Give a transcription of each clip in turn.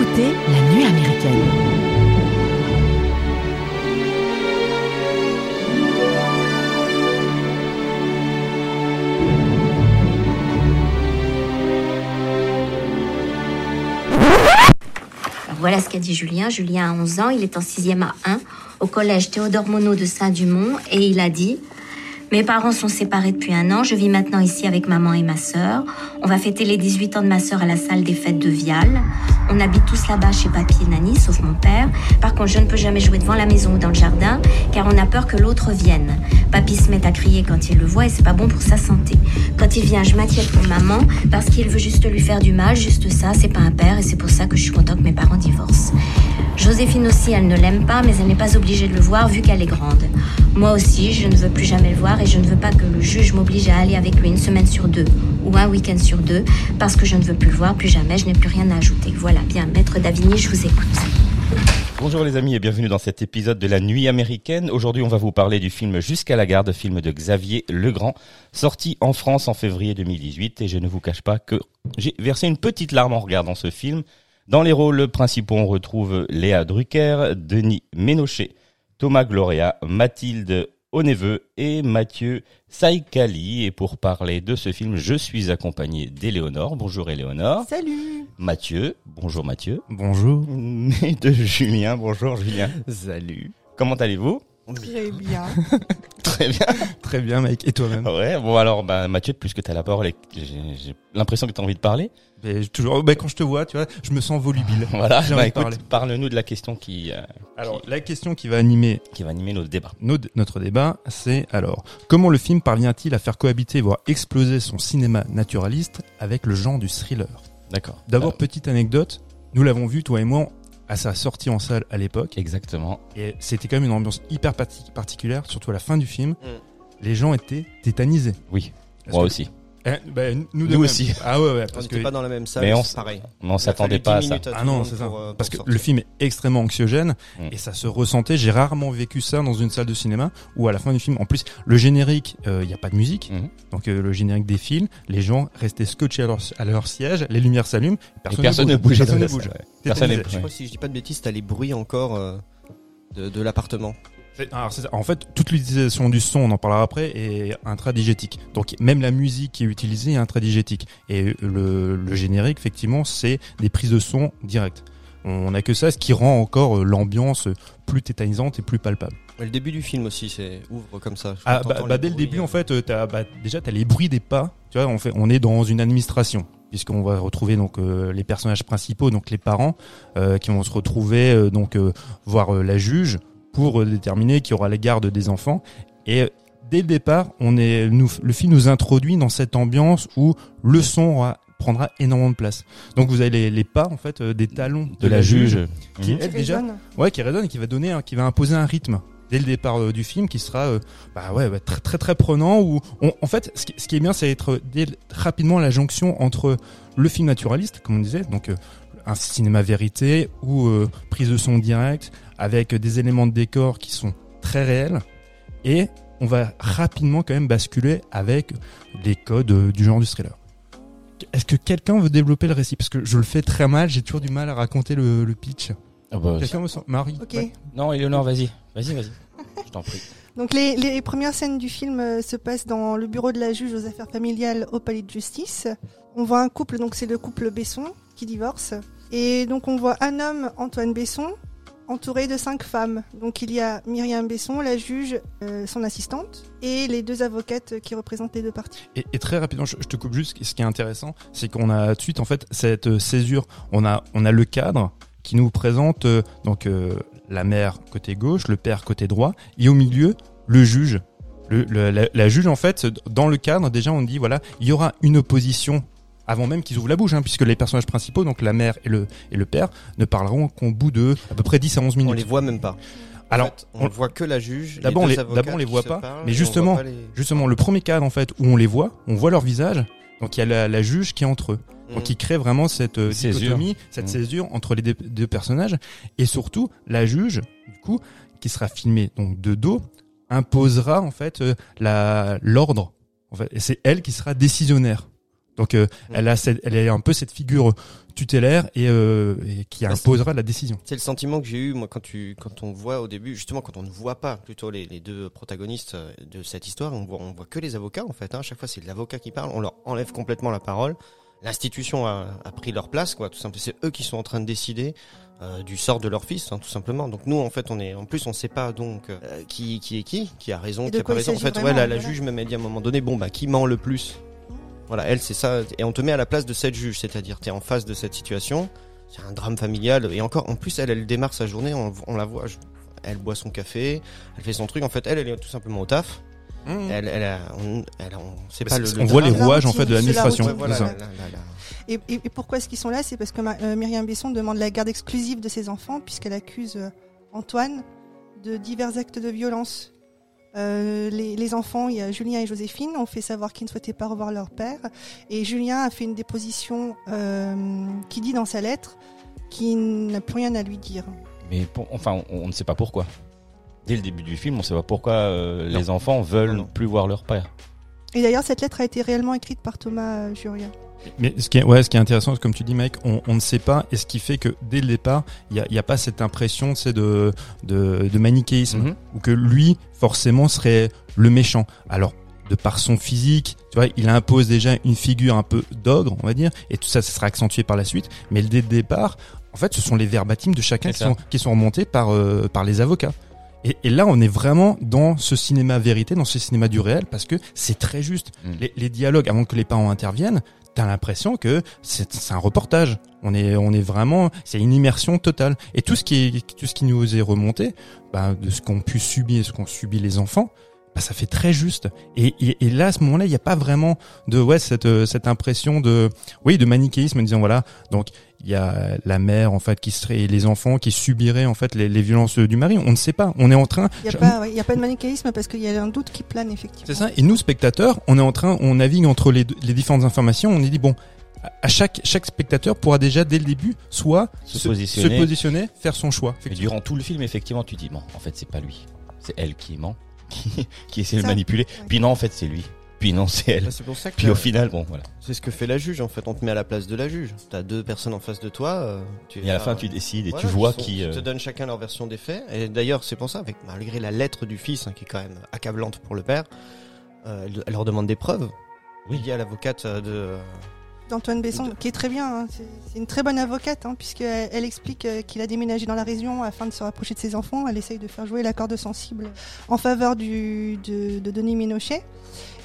écoutez La Nuit américaine. Voilà ce qu'a dit Julien. Julien a 11 ans, il est en 6e à 1 au collège Théodore Monod de Saint-Dumont et il a dit Mes parents sont séparés depuis un an, je vis maintenant ici avec maman et ma sœur. On va fêter les 18 ans de ma sœur à la salle des fêtes de Vial. On habite tous là-bas chez papy et Nani, sauf mon père. Par contre, je ne peux jamais jouer devant la maison ou dans le jardin car on a peur que l'autre vienne. Papy se met à crier quand il le voit et c'est pas bon pour sa santé. Quand il vient, je m'inquiète pour maman parce qu'il veut juste lui faire du mal, juste ça, c'est pas un père et c'est pour ça que je suis content que mes parents divorcent. Joséphine aussi, elle ne l'aime pas, mais elle n'est pas obligée de le voir vu qu'elle est grande. Moi aussi, je ne veux plus jamais le voir et je ne veux pas que le juge m'oblige à aller avec lui une semaine sur deux ou un week-end sur deux parce que je ne veux plus le voir, plus jamais, je n'ai plus rien à ajouter. Voilà, bien, maître Davigny, je vous écoute. Bonjour les amis et bienvenue dans cet épisode de la nuit américaine. Aujourd'hui on va vous parler du film Jusqu'à la garde, film de Xavier Legrand, sorti en France en février 2018 et je ne vous cache pas que j'ai versé une petite larme en regardant ce film. Dans les rôles principaux on retrouve Léa Drucker, Denis Ménochet, Thomas Gloria, Mathilde Oneveu et Mathieu Saïkali. Et pour parler de ce film, je suis accompagné d'Éléonore. Bonjour Éléonore. Salut Mathieu. Bonjour Mathieu. Bonjour. Et de Julien. Bonjour Julien. Salut. Comment allez-vous? Très bien. Très bien. Très bien, mec. Et toi-même? Ouais, bon alors bah, Mathieu, plus que tu as la parole, et que j'ai l'impression que tu as envie de parler. Mais toujours, bah, quand je te vois, tu vois, je me sens volubile. Voilà, J'ai bah, parle-nous de la question qui, euh, Alors, la question qui va animer qui va animer notre débat. nos- notre débat, c'est alors, comment le film parvient-il à faire cohabiter, voire exploser son cinéma naturaliste avec le genre du thriller? D'accord. D'abord, petite anecdote, nous l'avons vu, toi et moi, à sa sortie en salle à l'époque, exactement. et c'était quand même une ambiance hyper parti- particulière, surtout à la fin du film. Les gens étaient tétanisés. Oui, moi que- aussi. Eh, bah, nous, aussi. Ah ouais, ouais, On parce n'était que pas dans la même salle, Mais on c'est s- pareil. On s'attendait pas à fallu 10 ça. à Ah non, c'est ça. pour, euh, Parce que le film est extrêmement anxiogène Mm. et ça se ressentait. J'ai rarement vécu ça dans une salle de cinéma où à la fin du film, en plus, le générique, il n'y a pas de musique. Mhm. Donc euh, le générique défile, les gens restaient scotchés à leur, à leur siège, les lumières s'allument, personne ne bougeait. Personne ne bouge. Personne Je crois que si je dis pas de bêtises, t'as les bruits encore euh, de, de l'appartement. Alors. En fait, toute l'utilisation du son, on en parlera après, est intradigétique. Donc même la musique qui est utilisée est intradigétique. Et le, le générique, effectivement, c'est des prises de son directes. On n'a que ça, ce qui rend encore euh, l'ambiance plus tétanisante et plus palpable. Le début du film aussi, c'est ouvre comme ça. Ah, bah, bah, dès le début, euh, en fait, euh, bah, déjà, t'as les bruits des pas. Tu vois, on, fait, on est dans une administration, puisqu'on va retrouver donc euh, les personnages principaux, donc les parents, euh, qui vont se retrouver euh, donc euh, voir euh, la juge pour déterminer qui aura la garde des enfants. Et dès le départ, on est, nous, le film nous introduit dans cette ambiance où le son aura- prendra énormément de place. Donc vous avez les, les pas en fait euh, des talons De la juge. qui Mhm. elle, déjà Résonne. Ouais, qui résonne et qui va donner, qui va imposer un rythme dès le départ euh, du film qui sera, euh, bah ouais, ouais, très très très prenant. Où on- en fait, ce qui, ce qui est bien, c'est être dès rapidement la jonction entre le film naturaliste, comme on disait, donc euh, un cinéma vérité ou euh, prise de son direct avec des éléments de décor qui sont très réels et on va rapidement quand même basculer avec les codes euh, du genre du thriller. Est-ce que quelqu'un veut développer le récit? Parce que je le fais très mal, j'ai toujours du mal à raconter le, le pitch. Ah bah, Quelqu'un me sent Marie Ok. Ouais. Non, Éléonore, vas-y. Vas-y, vas-y. Je t'en prie. Donc les, les premières scènes du film euh, se passent dans le bureau de la juge aux affaires familiales au palais de justice. On voit un couple, donc c'est le couple Besson qui divorce. Et donc on voit un homme, Antoine Besson, entouré de cinq femmes. Donc il y a Myriam Besson, la juge, euh, son assistante, et les deux avocates qui représentent les deux parties. Et, très rapidement, je, te coupe juste. Ce qui est intéressant, c'est qu'on a tout de suite en fait cette euh, césure. On a on a le cadre qui nous présente euh, donc la mère côté gauche, le père côté droit, et au milieu le juge. La juge en fait dans le cadre déjà on dit voilà il y aura une opposition avant même qu'ils ouvrent la bouche hein, puisque les personnages principaux donc la mère et le et le père ne parleront qu'au bout de à peu près 10 à 11 minutes. On les voit même pas. En Alors fait, on, on- voit que la juge. D'abord, on les- d'abord, on les voit pas, parlent, mais justement, voit pas les- justement le premier cadre en fait où on les voit, on voit leur visage. Donc il y a la, la juge qui est entre eux. Donc Mm. il crée vraiment cette euh, Césure. dichotomie, cette Mhm. césure entre les deux, deux personnages et surtout la juge du coup qui sera filmée donc de dos imposera en fait euh, la l'ordre en fait et c'est elle qui sera décisionnaire. Donc euh, elle a cette, elle est un peu cette figure tutélaire et, euh, et qui Ouais, imposera la décision. C'est le sentiment que j'ai eu moi quand tu quand on voit au début justement quand on ne voit pas plutôt les, les deux protagonistes euh, de cette histoire on voit on voit que les avocats en fait hein. à chaque fois c'est l'avocat qui parle on leur enlève complètement la parole. L'institution a, a pris leur place quoi tout simplement. C'est eux qui sont en train de décider euh, du sort de leur fils hein, tout simplement. Donc nous en fait on est en plus on sait pas donc euh, qui qui est qui qui a raison qui a pas raison. En fait ouais, la, la juge même a dit à un moment donné bon bah qui ment le plus? Voilà elle c'est ça. Et on te met à la place de cette juge c'est-à-dire tu es en face de cette situation c'est un drame familial. Et encore en plus elle elle démarre sa journée on, on la voit je- elle boit son café elle fait son truc. En fait elle elle est tout simplement au taf. Elle elle a, on, elle a- on sait Mmh. Pas le, on voit les rouages en fait de l'administration. Ouais, voilà, et pourquoi est-ce qu'ils sont là? C'est parce que Ma- euh, Myriam Besson demande la garde exclusive de ses enfants puisqu'elle accuse euh, Antoine de divers actes de violence. Euh, les, les enfants, il y a Julien et Joséphine, ont fait savoir qu'ils ne souhaitaient pas revoir leur père. Et Julien a fait une déposition euh, qui dit dans sa lettre qu'il n'a plus rien à lui dire. Mais pour- enfin, on, on ne sait pas pourquoi. Dès le début du film, on ne sait pas pourquoi euh, les enfants veulent Non, plus voir leur père. Et d'ailleurs, cette lettre a été réellement écrite par Thomas euh, Juria. Mais ce qui est, ouais, ce qui est intéressant, comme tu dis, Mike, on, on ne sait pas, et ce qui fait que dès le départ, il n'y a, y a pas cette impression, c'est de, de, de manichéisme, Mhm. ou que lui, forcément, serait le méchant. Alors, de par son physique, tu vois, il impose déjà une figure un peu d'ogre, on va dire, et tout ça, ça sera accentué par la suite. Mais dès le départ, en fait, ce sont les verbatims de chacun qui sont, qui sont remontés par, euh, par les avocats. Et, et là, on est vraiment dans ce cinéma vérité, dans ce cinéma du réel, parce que c'est très juste. Mm. Les, les dialogues, avant que les parents interviennent, t'as l'impression que c'est un reportage. On est, on est vraiment, c'est une immersion totale. Et tout ce qui est, tout ce qui nous est remonté, bah, de ce qu'ont pu subir, ce qu'ont subi les enfants, bah, ça fait très juste. Et, et, et là, à ce moment-là, il n'y a pas vraiment de, ouais, cette, euh, cette impression de, oui, de manichéisme, en disant voilà, donc il y a la mère en fait qui serait, et les enfants qui subiraient en fait les, les violences du mari. On ne sait pas. On est en train, Il n'y a, pas- ouais, il y a pas de manichéisme parce qu'il y a un doute qui plane, effectivement. c'est ça. Et nous, spectateurs, on est en train, on navigue entre les, les différentes informations. On est dit bon, à- chaque chaque spectateur pourra déjà dès le début soit Se positionner. se positionner, faire son choix. Et durant tout le film, effectivement, tu dis, bon, en fait, c'est pas lui. C'est elle qui ment, qui, qui essaie de manipuler. ouais. Puis non, en fait, c'est lui. Puis non, c'est elle. Bah, c'est pour ça que Puis au final, bon, voilà. c'est ce que fait la juge en fait on te met à la place de la juge t'as deux personnes en face de toi euh, tu Et à la as- fin, tu décides et Voilà, tu vois sont- qui. ils euh, te donnent chacun leur version des faits. Et d'ailleurs, c'est pour ça, avec malgré la lettre du fils, hein, qui est quand même accablante pour le père, euh, elle, leur demande des preuves. Oui. Il dit à l'avocate euh, de. euh, d'Antoine Besson, qui est très bien. hein. C'est une très bonne avocate, hein, puisqu'elle elle explique euh, qu'il a déménagé dans la région afin de se rapprocher de ses enfants. Elle essaye de faire jouer la corde sensible en faveur du, de, de Denis Ménochet.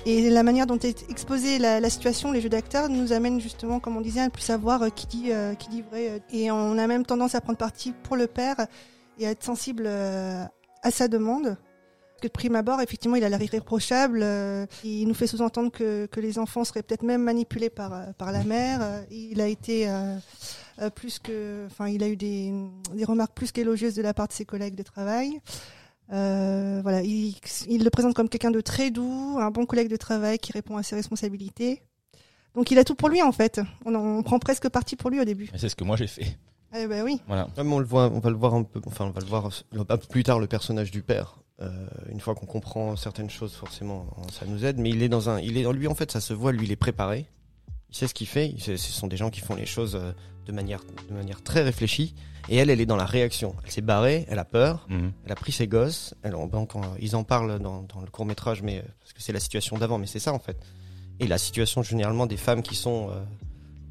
Et la manière dont est exposée la, la situation, les jeux d'acteurs, nous amène justement, comme on disait, à ne plus savoir euh, qui dit, euh, qui dit vrai. euh. Et on a même tendance à prendre parti pour le père et à être sensible euh, à sa demande. Parce que de prime abord, effectivement, il a l'air irréprochable. euh, il nous fait sous-entendre que, que les enfants seraient peut-être même manipulés par, par la mère. il a été plus que, enfin, il a eu des, des remarques plus qu'élogieuses de la part de ses collègues de travail. Euh, voilà, il, il le présente comme quelqu'un de très doux, un bon collègue de travail qui répond à ses responsabilités. Donc il a tout pour lui en fait. On, en- on prend presque parti pour lui au début. C'est ce que moi j'ai fait. Eh ben oui. Voilà. Comme on le voit, on va le voir un peu, enfin, on va le voir un peu plus tard, le personnage du père. Euh, une fois qu'on comprend certaines choses, forcément, ça nous aide. Mais il est dans un, il est dans lui, en fait, ça se voit, lui, il est préparé. Il sait ce qu'il fait. Sait- ce sont des gens qui font les choses euh, de manière, de manière très réfléchie. Et elle, elle est dans la réaction. Elle s'est barrée, elle a peur. Mhm. Elle a pris ses gosses. Elle, ils en parlent dans, dans le court métrage, mais euh, parce que c'est la situation d'avant, mais c'est ça en fait. Et la situation généralement des femmes qui sont euh,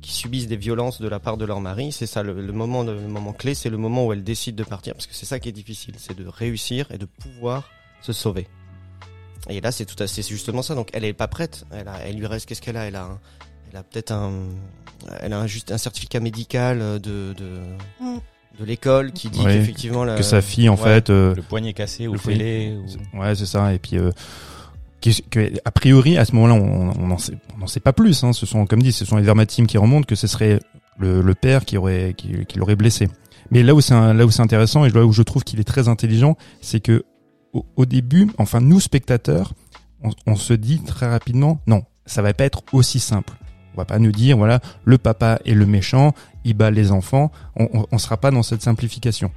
qui subissent des violences de la part de leur mari, c'est ça le, le moment, le moment clé, c'est le moment où elles décident de partir, parce que c'est ça qui est difficile, c'est de réussir et de pouvoir se sauver. Et là, c'est tout à, c'est justement ça. Donc, elle est pas prête. Elle, a, elle lui reste qu'est-ce qu'elle a? Elle a, un- elle a peut-être un, elle a un, juste un certificat médical de de, Mm. de l'école qui dit qu'effectivement la- que sa fille en ouais. fait euh, Le poignet cassé ou fêlé. Ou... Ouais, c'est ça. Et puis, euh, qui- que, a priori, à ce moment-là, on on n'en sait, on n'en sait pas plus. Hein. Ce sont, comme dit, ce sont les vermatimes qui remontent que ce serait le, le père qui aurait, qui, qui l'aurait blessé. Mais là où c'est, un- là où c'est intéressant et là où je trouve qu'il est très intelligent, c'est que au, au début, enfin nous spectateurs, on, on se dit très rapidement, non, ça va pas être aussi simple. On va pas nous dire, voilà, le papa est le méchant, il bat les enfants. On, on sera pas dans cette simplification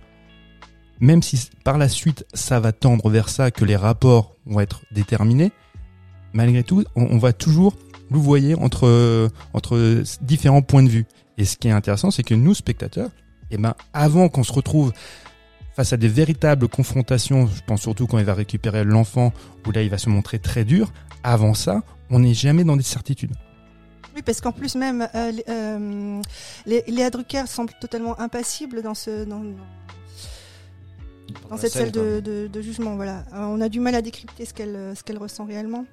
même si par la suite ça va tendre vers ça, que les rapports vont être déterminés, malgré tout, on, on va toujours louvoyer entre entre différents points de vue. Et ce qui est intéressant, c'est que nous spectateurs, eh ben avant qu'on se retrouve face à des véritables confrontations, je pense surtout quand il va récupérer l'enfant, où là il va se montrer très dur. Avant ça, on n'est jamais dans des certitudes. Oui, parce qu'en plus même, euh, les- euh, les- Léa Drucker semble totalement impassible dans ce dans, cette scène, salle de, de- de jugement. Voilà, Euh, on a du mal à décrypter ce qu'elle ce qu'elle ressent réellement.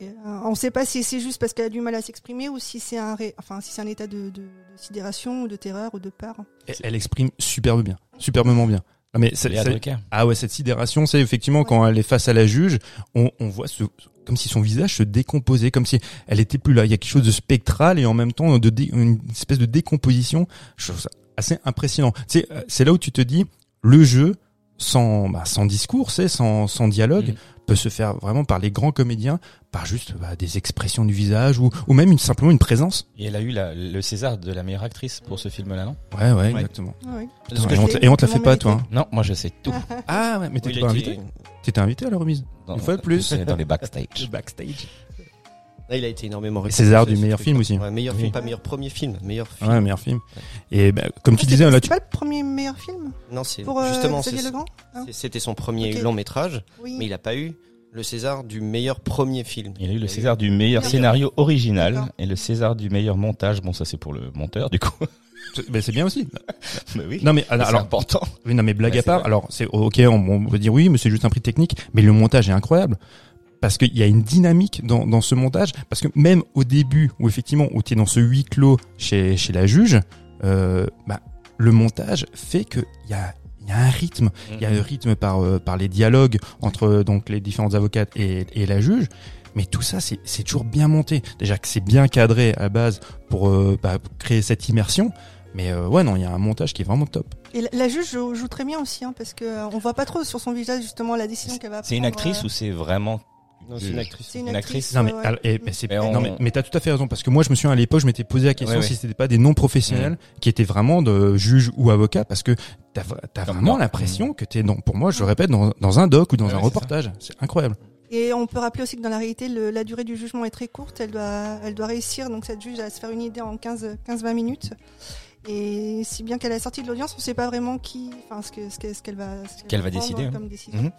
Et, euh, on ne sait pas si c'est juste parce qu'elle a du mal à s'exprimer ou si c'est un ré- enfin si c'est un état de, de, de sidération ou de terreur ou de peur. Elle, elle exprime superbe bien, superbement bien. Non, mais Drucker. Ah ouais, cette sidération, c'est effectivement quand elle est face à la juge, on, on voit ce, comme si son visage se décomposait, comme si elle était plus là. Il y a quelque chose de spectral et en même temps de dé- une espèce de décomposition. Je trouve ça assez impressionnant. C'est c'est là où tu te dis le jeu sans bah, sans discours, c'est sans sans dialogue Mhm. peut se faire vraiment par les grands comédiens, par juste bah, des expressions du visage ou ou même une, simplement une présence. Et elle a eu la- le César de la meilleure actrice pour ce film-là, non? Ouais ouais, exactement. Ah oui. Et on, te- et on te la fait pas toi. hein? Non, moi je sais tout. Ah ouais, mais Oui, t'étais il pas invité. T'étais invité à la remise. Dans- Une fois de plus. c'est Dans les backstage. backstage. Là, il a été énormément Et César récompensé, du meilleur film aussi. Ouais, meilleur Oui. film, pas meilleur premier film, meilleur film. Ouais, meilleur film. Et bah, comme tu Ah, disais, c'est- là, tu... pas le premier meilleur film Non, c'est pour euh, justement hein c'était son premier long métrage, Oui. mais il a pas eu le César du meilleur premier film. Il a eu le César du meilleur scénario original et le César du meilleur montage. Bon, ça c'est pour le monteur du coup. Bah, c'est bien aussi. Mais oui. Non mais alors, alors, important. oui, non mais blague à part. vrai. Alors c'est ok, on, on peut dire oui, mais c'est juste un prix technique. Mais le montage est incroyable parce qu'il y a une dynamique dans, dans ce montage. Parce que même au début, où effectivement, où tu es dans ce huis clos chez chez la juge, euh, bah, le montage fait que il y a il y a un rythme. Il y a un rythme par euh, par les dialogues entre donc les différentes avocates et, et la juge. Mais tout ça, c'est c'est toujours bien monté. Déjà que c'est bien cadré à base pour euh, bah, créer cette immersion. Mais euh, ouais, non, il y a un montage qui est vraiment top. Et la, la juge joue, joue très bien aussi, hein, parce que euh, on voit pas trop sur son visage justement la décision qu'elle va prendre. C'est une actrice euh, ou c'est vraiment Non, c'est une actrice. C'est une une actrice. Non mais, ouais, ouais. alors, et- mais c'est Mais on- non mais, mais t'as tout à fait raison parce que moi je me souviens à l'époque je m'étais posé la question Ouais, ouais. si c'était pas des non professionnels qui étaient vraiment de juges ou avocats parce que t'as as vraiment l'impression que t'es dans pour moi je le répète dans, dans un doc ou dans Ouais, un reportage c'est incroyable Et on peut rappeler aussi que dans la réalité, le- la durée du jugement est très courte. Elle doit, elle doit réussir, donc cette juge, à se faire une idée en 15-20 minutes. Et si bien qu'elle est sortie de l'audience, on ne sait pas vraiment qui, enfin, ce que- ce que- ce qu'elle va, ce Qu'elle va prendre décider, hein. comme décision. Mhm.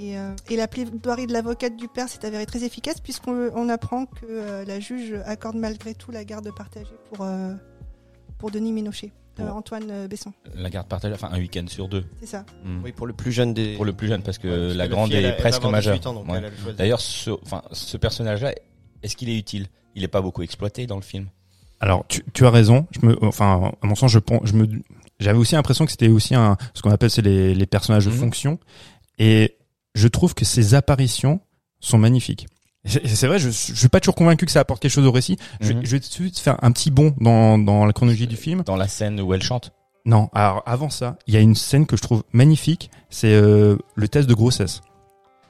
Et, euh, et la plaidoirie de l'avocate du père s'est avérée très efficace puisqu'on on apprend que euh, la juge accorde malgré tout la garde partagée pour, euh, pour Denis Ménochet, euh. Antoine Besson. la garde partagée, enfin un week-end sur deux. C'est ça. Hmm. Oui, pour le plus jeune des. Pour le plus jeune parce que Ouais, parce la que grande fille, est elle presque majeure. 18 ans, donc Ouais. elle a le choix de- D'ailleurs, ce, enfin, ce personnage-là, est-ce qu'il est utile? Il est pas beaucoup exploité dans le film. Alors tu, tu as raison je me enfin à mon sens je je me j'avais aussi l'impression que c'était aussi un ce qu'on appelle c'est les, les personnages de Mhm. fonction et je trouve que ces apparitions sont magnifiques c'est vrai, je, je suis pas toujours convaincu que ça apporte quelque chose au récit. Je, vais- Mhm. je vais tout de suite faire un petit bond dans, dans la chronologie du film. Dans la scène où elle chante. Non, alors avant ça, il y a une scène que je trouve magnifique, c'est euh, le test de grossesse.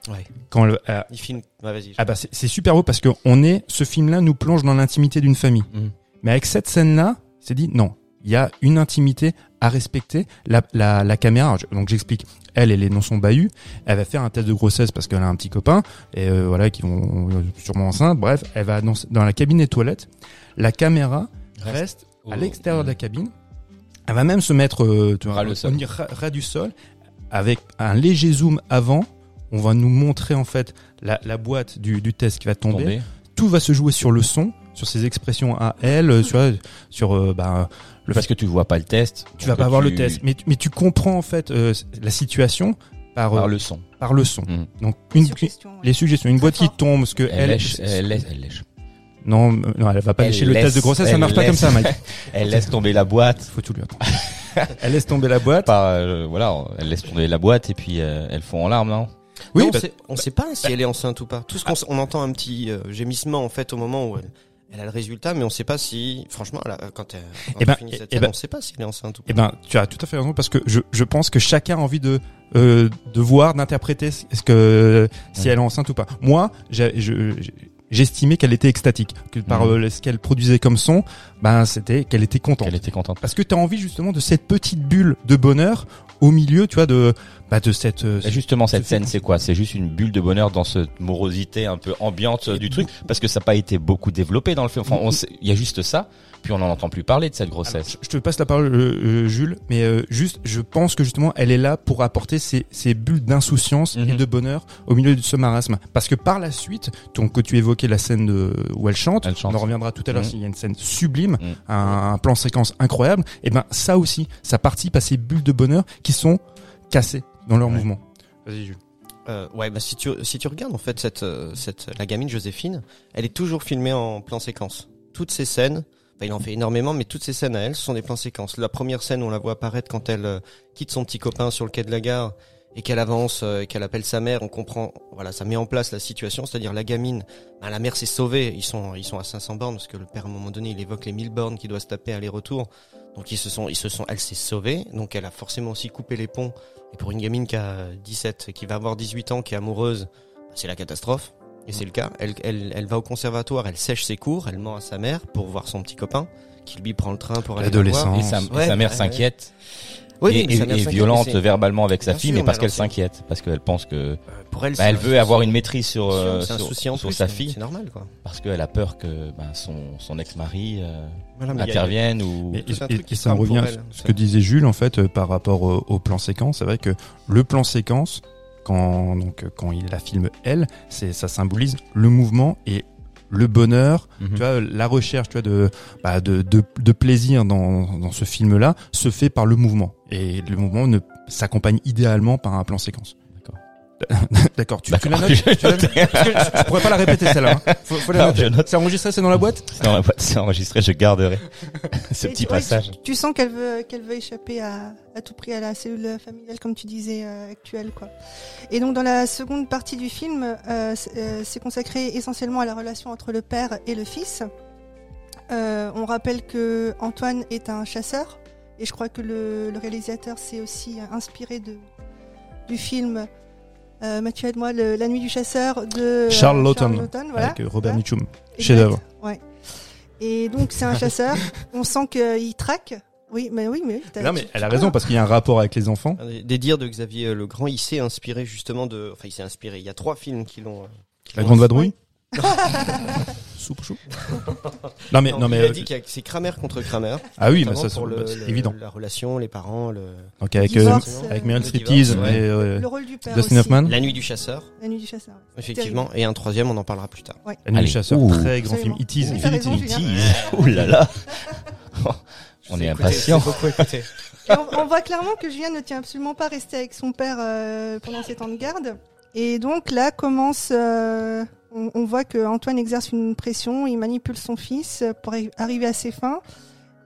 Ouais. Quand le, euh, Il filme. Ouais, vas-y. ah bah c'est c'est super beau parce que on est, ce film-là nous plonge dans l'intimité d'une famille. Mhm. Mais avec cette scène-là, c'est dit non, il y a une intimité à respecter. La, la, la caméra, je- donc j'explique. Elle, elle est dans son bahut. Elle va faire un test de grossesse parce qu'elle a un petit copain et euh, voilà qui vont euh, sûrement enceinte. Bref, elle va dans, dans la cabine des toilettes. La caméra reste à au- l'extérieur de la cabine. Elle va même se mettre euh, tu vois, Ras le on sol. dit ras- ras du sol avec un léger zoom avant. On va nous montrer en fait la, la boîte du, du test qui va tomber. tomber. Tout va se jouer sur le son, sur ses expressions à elle, euh, sur sur euh, bah, le Parce que tu vois pas le test. tu vas pas voir le test, mais tu, mais tu comprends en fait euh, la situation par Par le son. par le son. Mhm. Donc une, ouais. les suggestions, une Très boîte qui tombe, ce que Elle, elle, lèche, elle laisse, elle lèche. non, non, elle va pas Elle lécher le test de grossesse, ça marche pas comme ça, Mike. Elle laisse tomber la boîte. Faut tout lui apprendre. elle laisse tomber la boîte. Par, euh, voilà, elle laisse tomber la boîte et puis euh, elle fond en larmes, non? Oui, Non, on, bah- sait, on sait pas si elle est enceinte ou pas. Tout ce qu'on s- on entend un petit euh, gémissement en fait au moment où elle, elle a le résultat, mais on sait pas si, franchement, a- quand elle, quand Eh ben, finit cette eh scène, ben- on sait pas si elle est enceinte ou pas. Eh ben, tu as tout à fait raison parce que je, je pense que chacun a envie de euh, de voir, d'interpréter ce que si Ouais. elle est enceinte ou pas. Moi, j'ai- je- j'ai- j'estimais qu'elle était extatique, que par Mhm. euh, ce qu'elle produisait comme son, ben c'était qu'elle était contente. Elle était contente. Parce que tu as envie justement de cette petite bulle de bonheur au milieu, tu vois, de bah, de cette. euh, Et justement, cette ce scène, c'est quoi? C'est juste une bulle de bonheur dans cette morosité un peu ambiante euh, du truc, parce que ça n'a pas été beaucoup développé dans le film. Enfin, il y a juste ça, puis on n'en entend plus parler de cette grossesse. je, je te passe la parole, euh, Jules, mais euh, juste, je pense que justement, elle est là pour apporter ces, ces bulles d'insouciance et Mhm. de bonheur au milieu de ce marasme. Parce que par la suite, donc, que tu évoquais la scène de, où elle chante, Elle chante. on en reviendra tout à l'heure Mhm. s'il y a une scène sublime, Un, un plan séquence incroyable, et ben ça aussi, ça participe à ces bulles de bonheur qui sont cassées dans leur Ouais. mouvement. Vas-y, Jules. Euh, ouais, bah si tu si tu regardes en fait cette euh, cette la gamine Joséphine, elle est toujours filmée en plan séquence. Toutes ces scènes, bah, il en fait énormément, mais toutes ces scènes à elle, ce sont des plans séquences. La première scène, on la voit apparaître quand elle euh, quitte son petit copain sur le quai de la gare et qu'elle avance, euh, et qu'elle appelle sa mère. On comprend, voilà, ça met en place la situation, c'est-à-dire la gamine, bah, la mère s'est sauvée. Ils sont ils sont à 500 bornes parce que le père à un moment donné, il évoque les 1000 bornes qu'il doit se taper aller-retour. Donc ils se sont ils se sont, elle s'est sauvée, donc elle a forcément aussi coupé les ponts. Et pour une gamine qui a 17 et qui va avoir 18 ans, qui est amoureuse, bah, c'est la catastrophe. Et c'est le cas. Elle, elle, elle va au conservatoire, elle sèche ses cours, elle ment à sa mère pour voir son petit copain, qui lui prend le train pour aller la L'adolescent. voir. Et sa, Ouais, sa mère ouais, s'inquiète Oui, et, et- violente verbalement avec sa fille, sûr, mais parce qu'elle s'inquiète, parce qu'elle pense que euh, pour elle, bah, elle veut avoir une maîtrise sur euh, sur, plus, sa fille, C'est normal, quoi. parce qu'elle a peur que bah, son son ex-mari euh, Voilà, a- intervienne ou et, et- ça revient elle, à ce ça. que disait Jules en fait euh, par rapport au, au plan séquence. C'est vrai que le plan séquence, quand donc quand il la filme elle, c'est ça symbolise le mouvement et le bonheur. Mhm. Tu vois, la recherche, tu vois, de bah, de, de de plaisir dans dans ce film-là se fait par le mouvement et le mouvement ne s'accompagne idéalement par un plan séquence. D'accord. Tu, tu la notes Tu la notes Parce que je, je pourrais pas la répéter celle-là. hein. Faut, faut la Non, noter. je note. C'est enregistré, c'est dans la boîte. C'est dans la boîte, c'est enregistré, je garderai ce Et petit tu- ouais, passage. tu, tu sens qu'elle veut, qu'elle veut échapper à, à tout prix à la cellule familiale, comme tu disais, euh, actuelle, quoi. Et donc, dans la seconde partie du film, euh, c'est euh, c'est consacré essentiellement à la relation entre le père et le fils. Euh, on rappelle que Antoine est un chasseur, et je crois que le, le réalisateur s'est aussi inspiré de, du film. Euh, Mathieu, aide-moi, La nuit du chasseur de euh, Charles Laughton, voilà. Avec euh, Robert Voilà. Mitchum. Chef-d'œuvre. Ouais. Et donc c'est un chasseur. On sent qu'il traque. Oui, mais oui, mais oui. t'as- Non mais elle a raison parce qu'il y a un rapport avec les enfants. Un Des, dires de Xavier Legrand, il s'est inspiré justement de, enfin, il s'est inspiré. Il y a trois films qui l'ont. La grande vadrouille. Soupe chou. non mais non, il mais a euh, dit qu'il y a- c'est Kramer contre Kramer. ah oui mais ça c'est le- bah, évident. La relation, les parents, le. Donc avec Divorce, euh, avec Meryl Striptease ouais. et euh, Le rôle du père Dustin. Hoffman. La nuit du chasseur, La nuit du chasseur. effectivement, et un troisième, on en parlera plus tard. La Nuit Allez. du chasseur, Ouh. très grand film. It is. Ouh là là. On est impatient. on voit clairement que Julien ne tient absolument pas à rester avec son père euh, pendant ses temps de garde. Et donc là commence, euh, on, on voit que Antoine exerce une pression, il manipule son fils pour arri- arriver à ses fins.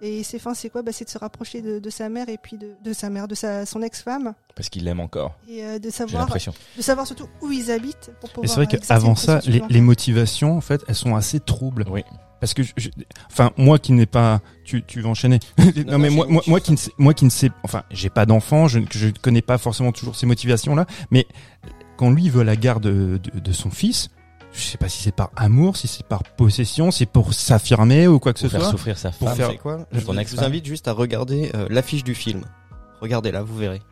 Et ses fins, c'est quoi? Bah, C'est de se rapprocher de, de sa mère et puis de, de sa mère, de sa, son ex-femme, Parce qu'il l'aime encore, et euh, de j'ai savoir, l'impression. de savoir surtout où ils habitent pour pouvoir. Mais c'est vrai exercer qu'avant ça, les, motivations, en fait, elles sont assez troubles. Oui. Parce que, je- je- enfin, moi qui n'ai pas, tu, tu vas enchaîner. non, non, mais moi, moi, qui ne sais, moi qui ne sais, enfin, j'ai pas d'enfant, je, je ne connais pas forcément toujours ces motivations-là. Mais quand lui veut la garde de, de, de son fils, je sais pas si c'est par amour, si c'est par possession, si c'est pour s'affirmer ou quoi que ce Pour faire soit. souffrir sa Pour femme. faire- quoi je ton vous- je ex-femme. vous invite juste à regarder euh, l'affiche du film. Regardez-là, vous verrez.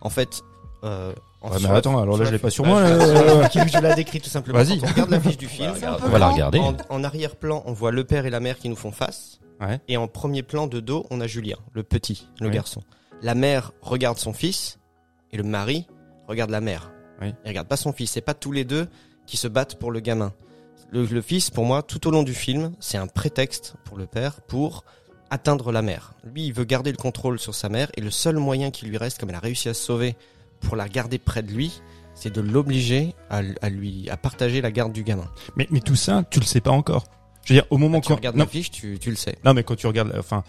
En fait, euh, en Ouais, mais sur attends, alors là, je la- l'ai pas sur moi, je- là. je, je la décris tout simplement. Vas-y. Quand on regarde l'affiche du film, On va la regarder. en, en arrière-plan, on voit le père et la mère qui nous font face. Ouais. Et en premier plan de dos, on a Julien, le petit, le Oui. garçon. La mère regarde son fils et le mari regarde la mère. Oui. Il regarde pas son fils. C'est pas tous les deux qui se battent pour le gamin. Le, le fils, pour moi, tout au long du film, c'est un prétexte pour le père pour atteindre la mère. Lui, il veut garder le contrôle sur sa mère et le seul moyen qui lui reste, comme elle a réussi à se sauver, pour la garder près de lui, c'est de l'obliger à, à lui à partager la garde du gamin. Mais, mais tout ça, tu le sais pas encore. Je veux dire, au moment tu quand, regardes non, l'affiche, tu, tu le sais. Non, mais quand tu regardes, enfin,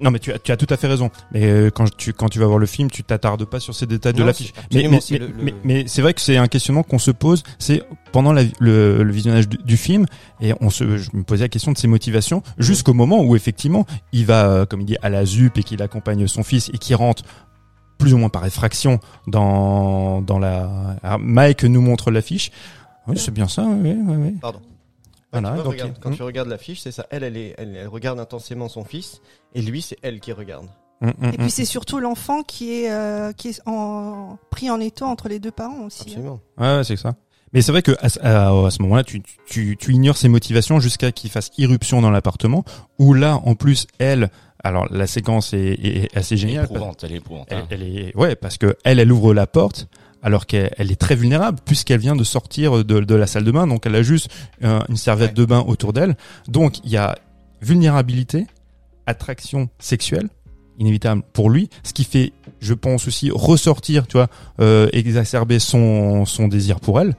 non, mais tu as, tu as tout à fait raison. Mais euh, quand tu quand tu vas voir le film, tu t'attardes pas sur ces détails de l'affiche. Mais mais c'est mais, le- mais, c'est vrai que c'est un questionnement qu'on se pose. C'est pendant la- le, le visionnage du, du film et on se, je me posais la question de ses motivations jusqu'au moment où effectivement il va, euh, comme il dit, à la ZUP et qu'il accompagne son fils et qui rentre plus ou moins par effraction dans dans la. Alors, Mike nous montre l'affiche. Oui, c'est bien ça. Oui, oui, oui. Pardon. Voilà, Tu vois, donc, regarde, quand hum. tu regardes l'affiche, c'est ça. Elle, elle, est, elle, elle regarde intensément son fils, et lui, c'est elle qui regarde. Mm, mm, Et puis mm. c'est surtout l'enfant qui est euh, qui est en, pris en étau entre les deux parents aussi. hein. Absolument. Ouais, ouais, c'est ça. Mais c'est vrai que à, ce- à- à ce moment-là, tu, tu, tu ignores ses motivations jusqu'à qu'il fasse irruption dans l'appartement. Où là, en plus, elle, alors la séquence est, est assez Elle est géniale. éprouvante, elle est éprouvante. Elle, hein. elle est, ouais, parce que elle, elle ouvre la porte alors qu'elle elle est très vulnérable puisqu'elle vient de sortir de, de la salle de bain, donc elle a juste euh, une serviette Ouais. de bain autour d'elle. Donc il y a vulnérabilité, attraction sexuelle inévitable pour lui, ce qui fait, je pense aussi ressortir, tu vois, euh, exacerber son son désir pour elle.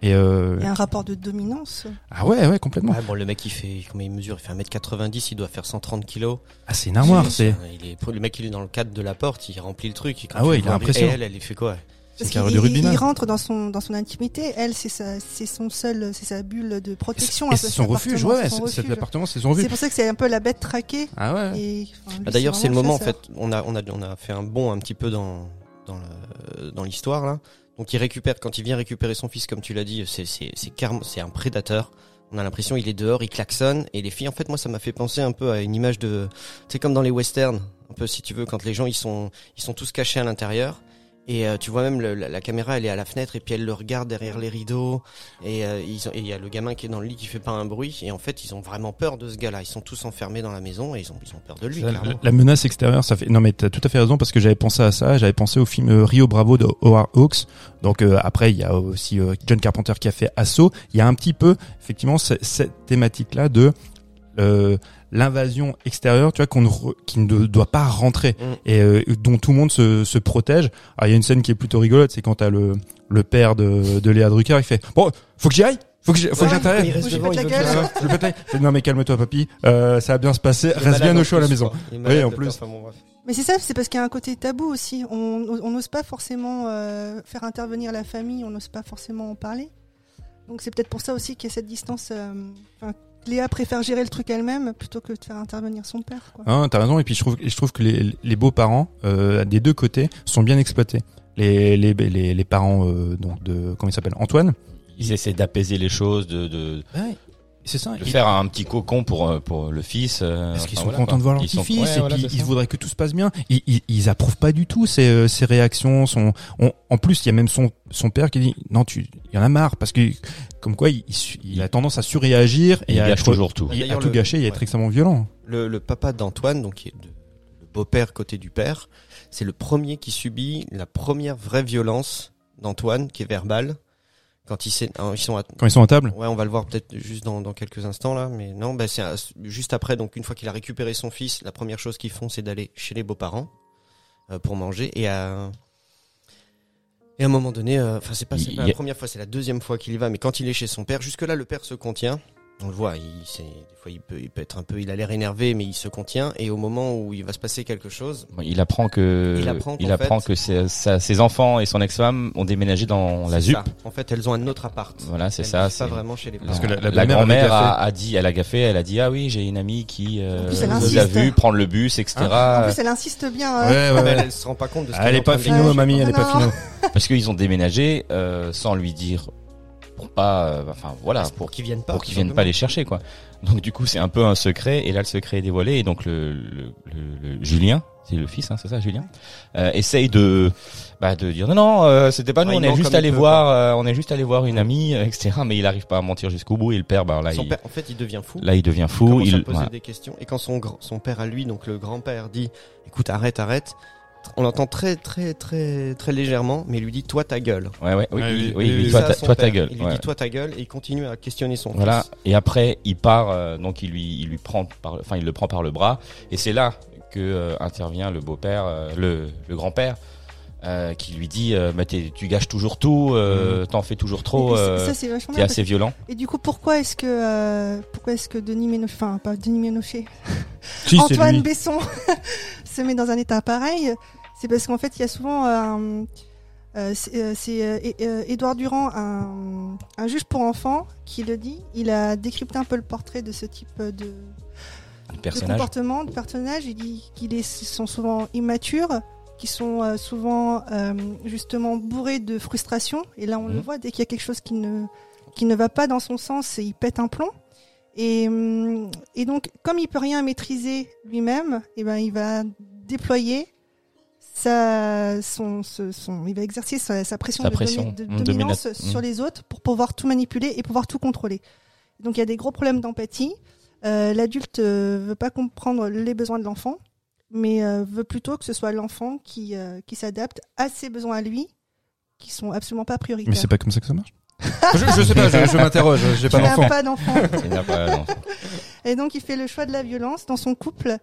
Et euh, Il y a un rapport de dominance. ah ouais, ouais, complètement. Ouais, bon, le mec, il fait, comment il mesure? Il fait 1m90, il doit faire 130 kilos. Ah c'est une armoire, C'est- est, le mec, il est dans le cadre de la porte, il remplit le truc. et quand Ah ouais, il est impressionnant. Elle, elle, il fait quoi? Parce qu'il il- rentre dans son dans son intimité. Elle, c'est sa c'est son seul c'est sa bulle de protection. c'est son refuge, ouais, son c'est- cet refuge. appartement, c'est son refuge. C'est pour ça que c'est un peu la bête traquée. Ah ouais. Enfin, Bah, D'ailleurs, c'est le moment, en fait, on a, on a, on a fait un bond un petit peu dans, dans le- dans l'histoire, là. Donc, il récupère, quand il vient récupérer son fils, comme tu l'as dit, c'est, c'est, c'est c'est un prédateur. On a l'impression, il est dehors, il klaxonne, et les filles, en fait, moi, ça m'a fait penser un peu à une image de, c'est comme dans les westerns, un peu, si tu veux, quand les gens, ils sont, ils sont tous cachés à l'intérieur. Et euh, tu vois même le- la, la caméra, elle est à la fenêtre et puis elle le regarde derrière les rideaux. Et euh, il y a le gamin qui est dans le lit qui fait pas un bruit. Et en fait, ils ont vraiment peur de ce gars-là. Ils sont tous enfermés dans la maison et ils ont, ils ont peur de lui. La, clairement. la menace extérieure, ça fait. Non, mais t'as tout à fait raison parce que j'avais pensé à ça. J'avais pensé au film euh, Rio Bravo de Howard Hawks. Donc euh, après, il y a aussi euh, John Carpenter qui a fait Assaut. Il y a un petit peu, effectivement, ce- cette thématique-là de euh, l'invasion extérieure, tu vois, qu'on ne re- qui ne doit pas rentrer Mm. et euh, dont tout le monde se, se protège. Alors il y a une scène qui est plutôt rigolote, c'est quand t'as le le père de, de Léa Drucker, il fait bon, faut que j'y aille. Faut que j'y- faut que Ouais, j'intervienne. il reste Faut que la- Non mais calme-toi papy, euh, ça va bien se passer, reste bien en au chaud à la maison. malade, en plus. père, enfin, bon, bref. Mais c'est ça, c'est parce qu'il y a un côté tabou aussi. On on n'ose pas forcément euh, faire intervenir la famille, on n'ose pas forcément en parler. Donc c'est peut-être pour ça aussi qu'il y a cette distance. euh, Léa préfère gérer le truc elle-même plutôt que de faire intervenir son père. Quoi. Ah, t'as raison. Et puis je trouve, je trouve que les, les beaux-parents euh, des deux côtés sont bien exploités. Les, les, les, les parents euh, donc de comment il s'appelle Antoine. Ils essaient d'apaiser les choses, de, de, C'est ça. de faire un petit cocon pour, euh, pour le fils. euh, Parce qu'ils enfin, sont voilà, contents quoi. de voir leur Ils sont- petit-fils ouais, et voilà, puis ils voudraient que tout se passe bien. Ils, ils, ils approuvent pas du tout ces, euh, ces réactions. Son, on- en plus, il y a même son, son père qui dit non, tu, il y en a marre parce que comme quoi il, il, il a tendance à surréagir Et et il à gâche être- toujours tout. et à D'ailleurs, tout gâcher et être ouais. extrêmement violent. Le, le papa d'Antoine, donc qui est de- le beau-père côté du père, c'est le premier qui subit la première vraie violence d'Antoine, qui est verbale. Quand ils, s'é- ils sont à- Quand ils sont à table. Ouais, on va le voir peut-être juste dans, dans quelques instants là, mais non, bah c'est juste après. Donc une fois qu'il a récupéré son fils, la première chose qu'ils font, c'est d'aller chez les beaux-parents euh, pour manger. Et à et à un moment donné, euh, enfin c'est pas, la première fois, c'est la deuxième fois qu'il y va. Mais quand il est chez son père, jusque là, le père se contient. On le voit, il, des fois il peut, il peut être un peu, il a l'air énervé, mais il se contient. Et au moment où il va se passer quelque chose, Il apprend que Il apprend qu'en apprend fait- que ses, sa- ses enfants et son ex-femme ont déménagé dans la ZUP. ça. En fait, elles ont un autre appart. Voilà, c'est ça. pas vraiment chez les parents. Parce que la- la la belle-mère grand-mère a, a dit, elle a gaffé, elle a dit ah oui j'ai une amie qui euh, a vu prendre le bus etc. En plus, elle insiste bien. euh, Ouais, ouais, Mais ouais. elle, elle se rend pas compte de ce Ah, elle qu'elle est pas finot, mamie, elle est pas finot. Parce qu'ils ont déménagé euh, sans lui dire pour pas, euh, enfin voilà pour pour qu'ils viennent pas. pour qu'ils viennent pas les chercher quoi. Donc du coup c'est un peu un secret et là le secret est dévoilé et donc le, le, le- le- Julien c'est le fils hein, c'est ça Julien euh, essaye de bah de dire non non euh, c'était pas nous Ouais, on est juste allé voir euh, on est juste allé voir une amie etc mais il arrive pas à mentir jusqu'au bout et le père bah là Son il père, en fait, il devient fou. là il devient fou il voilà. des questions. Et quand son, grand- son père à lui, donc le grand-père, dit Écoute, arrête, arrête. On l'entend très, très, très, très légèrement, mais il lui dit Toi ta gueule. ouais ouais oui, Ouais, il- oui, oui, il toi, ta, toi gueule Il lui ouais. dit Toi ta gueule, et il continue à questionner son Voilà. fils. Et après, il part, euh, donc il lui, il lui prend par, enfin, il le prend par le bras. Et c'est là que euh, intervient le beau-père, euh, le, le grand-père, euh, qui lui dit, euh, bah, t'es- tu gâches toujours tout, euh, t'en fais toujours trop, euh, ça, c'est vachement bien. assez violent. Et du coup, pourquoi est-ce que, euh, pourquoi est-ce que Denis Ménochet, enfin pas Denis Ménochet, Si, Antoine. Besson se met dans un état pareil C'est parce qu'en fait, il y a souvent un, euh, c'est euh, c'est, euh, Édouard Durand, un, un juge pour enfants, qui le dit. Il a décrypté un peu le portrait de ce type de, comportement, de personnage. Il dit qu'ils sont souvent immatures, qui sont souvent euh, justement bourrés de frustration. Et là, on le Mhm. voit, dès qu'il y a quelque chose qui ne, qui ne va pas dans son sens, il pète un plomb. Et, hum, et donc, comme il peut rien maîtriser lui-même, et ben, il va déployer sa, son, son, il va exercer sa, sa pression, Sa de, pression, domi- de mm, dominance dominat- sur mm. les autres pour pouvoir tout manipuler et pouvoir tout contrôler. Donc il y a des gros problèmes d'empathie. Euh, L'adulte euh, veut pas comprendre les besoins de l'enfant, mais euh, veut plutôt que ce soit l'enfant qui, euh, qui s'adapte à ses besoins à lui, qui sont absolument pas prioritaires. Mais c'est pas comme ça que ça marche? Je, je sais pas, je, je m'interroge, j'ai pas d'enfant. pas d'enfant. Il n'a pas d'enfant. Et donc il fait le choix de la violence dans son couple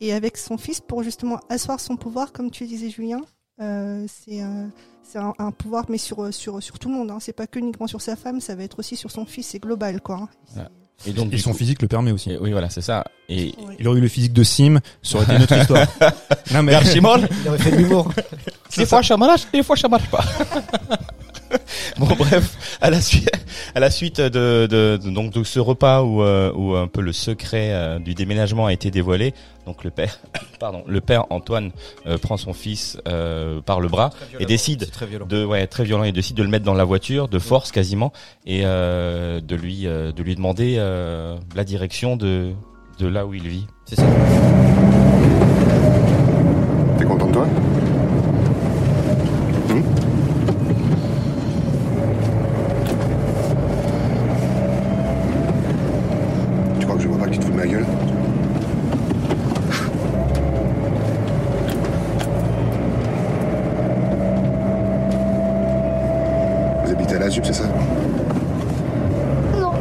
et avec son fils pour justement asseoir son pouvoir, comme tu disais Julien. Euh, c'est un, c'est un, un pouvoir, mais sur, sur, sur tout le monde. Hein. C'est pas que uniquement sur sa femme, ça va être aussi sur son fils. C'est global, quoi. hein. Et donc, Et du son coup- physique le permet aussi. et- Oui, voilà, c'est ça. Et Il aurait eu le physique de Sim, ça aurait été une autre histoire. non mais Il aurait fait de l'humour. des fois ça marche, des fois ça marche pas. bon bref, à la suite, à la suite de, de, de- donc de ce repas où, euh, où un peu le secret euh, du déménagement a été dévoilé, donc le père, pardon, le père Antoine euh, prend son fils euh, par le bras et décide de ouais très violent il décide de le mettre dans la voiture de force quasiment et euh, de lui euh, de lui demander euh, la direction de de là où il vit. C'est ça. T'es content de toi Hum Tu crois que je vois pas que tu te fous de ma gueule Vous habitez à la ZUP, c'est ça Non.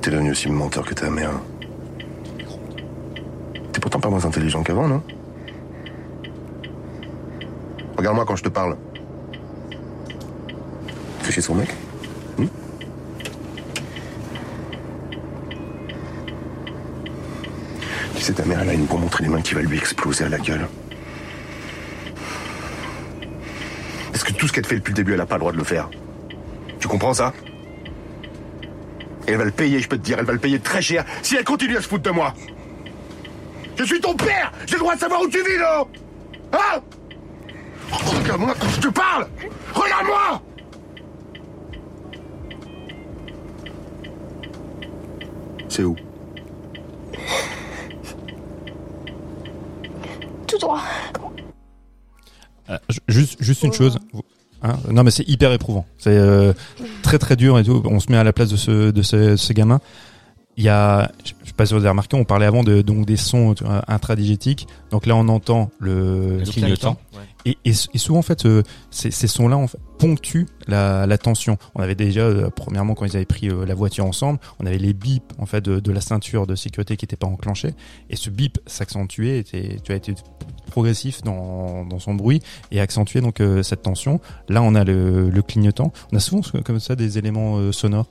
T'es devenu aussi menteur que ta mère. T'es pourtant pas moins intelligent qu'avant, non Regarde-moi quand je te parle. Fais chez son mec Hmm Tu sais, ta mère, elle a une bombe entre les mains qui va lui exploser à la gueule. Parce que tout ce qu'elle fait depuis le début, elle a pas le droit de le faire. Tu comprends ça et elle va le payer, je peux te dire, elle va le payer très cher si elle continue à se foutre de moi. Je suis ton père J'ai le droit de savoir où tu vis, non Hein Regarde-moi quand je te parle Regarde-moi C'est où Tout droit. Euh, ju- juste, juste une chose. Hein, non, mais c'est hyper éprouvant. C'est euh, très très dur et tout. On se met à la place de ce de ce, ce gamin. Il y a, pas si vous avez remarqué, on parlait avant de donc des sons intradigétiques. Donc là, on entend le, Le clignotant. et, et, et souvent en fait, euh, ces, ces sons-là en fait, ponctuent la, la tension. On avait déjà, euh, premièrement, quand ils avaient pris euh, la voiture ensemble, on avait les bips en fait de, de la ceinture de sécurité qui n'était pas enclenchée, et ce bip s'accentuait, était, tu as été progressif dans, dans son bruit et accentuait donc cette tension. Là, on a le, le clignotant. On a souvent comme ça des éléments sonores.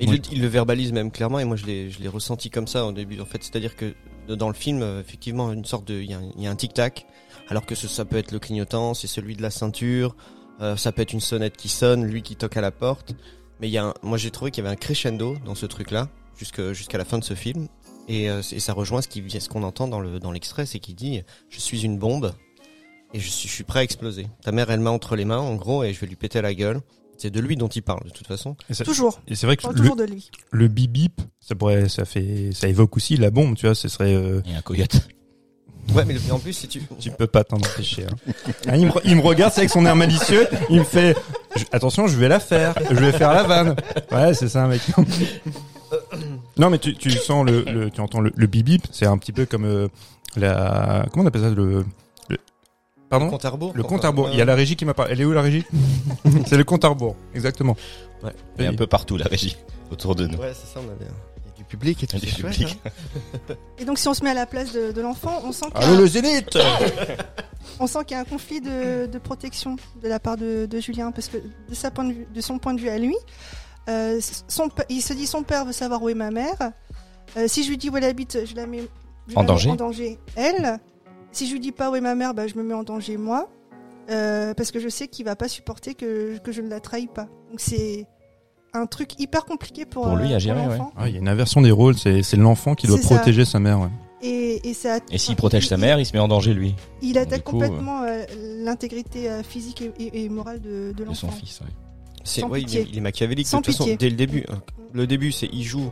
Il, Oui. le, il le verbalise même clairement et moi je l'ai je l'ai ressenti comme ça au début. En fait c'est-à-dire que dans le film euh, effectivement une sorte de il y a un, il y a un tic tac alors que ce, ça peut être le clignotant c'est celui de la ceinture euh, ça peut être une sonnette qui sonne lui qui toque à la porte. Mais il y a un- moi j'ai trouvé qu'il y avait un crescendo dans ce truc là jusque jusqu'à la fin de ce film. Et, euh, et ça rejoint ce qui ce qu'on entend dans le dans l'extrait c'est qu'il dit je suis une bombe et je suis je suis prêt à exploser. Ta mère elle m'a entre les mains en gros et je vais lui péter la gueule c'est de lui dont il parle de toute façon Et, ça- Toujours. et c'est vrai que le, toujours de lui. le bip bip, ça pourrait, ça fait, ça évoque aussi la bombe, tu vois. Ce serait, euh, Et un coyote. ouais mais le- en plus si tu tu peux pas t'en empêcher. Hein. Ah, il, me, il me regarde, c'est avec son air malicieux, il me fait, je- attention, je vais la faire, je vais faire la vanne. Ouais, c'est ça, mec. non, mais tu, tu sens le, le tu entends le, le bip bip, c'est un petit peu comme euh, la, comment on appelle ça, le, le- pardon, compte à rebours le compte à rebours. Il y a la régie qui m'a parlé. Elle est où la régie C'est le compte à rebours, exactement. Ouais. Et un peu partout la régie autour de nous. Ouais, c'est ça, on avait il y a du public et tout. Du chouette, public. hein. Et donc si on se met à la place de, de l'enfant, on sent qu'il y a- Allô le zénith on sent qu'il y a un conflit de, de protection de la part de, de Julien, parce que de, sa point de, vue, de son point de vue à lui, euh, son, il se dit son père veut savoir où est ma mère. Euh, si je lui dis où elle habite, je la mets je En la mets danger. en danger elle. Si je lui dis pas où est ma mère, bah, je me mets en danger moi. Euh, parce que je sais qu'il va pas supporter que, que je ne la trahis pas. Donc c'est un truc hyper compliqué pour, Pour lui euh, à gérer, l'enfant. Ah, Il y a une inversion des rôles, c'est c'est l'enfant qui doit C'est ça. protéger sa mère. Ouais. Et, et, ça, Et s'il protège sa mère, il se met en danger lui, il attaque coup, complètement euh, l'intégrité euh, physique et, et- et morale de, de de son l'enfant. fils. ouais. C'est Sans ouais, il, pitié. est, il est machiavélique Sans de toute façon pitié. dès le début. hein. Le début, c'est il joue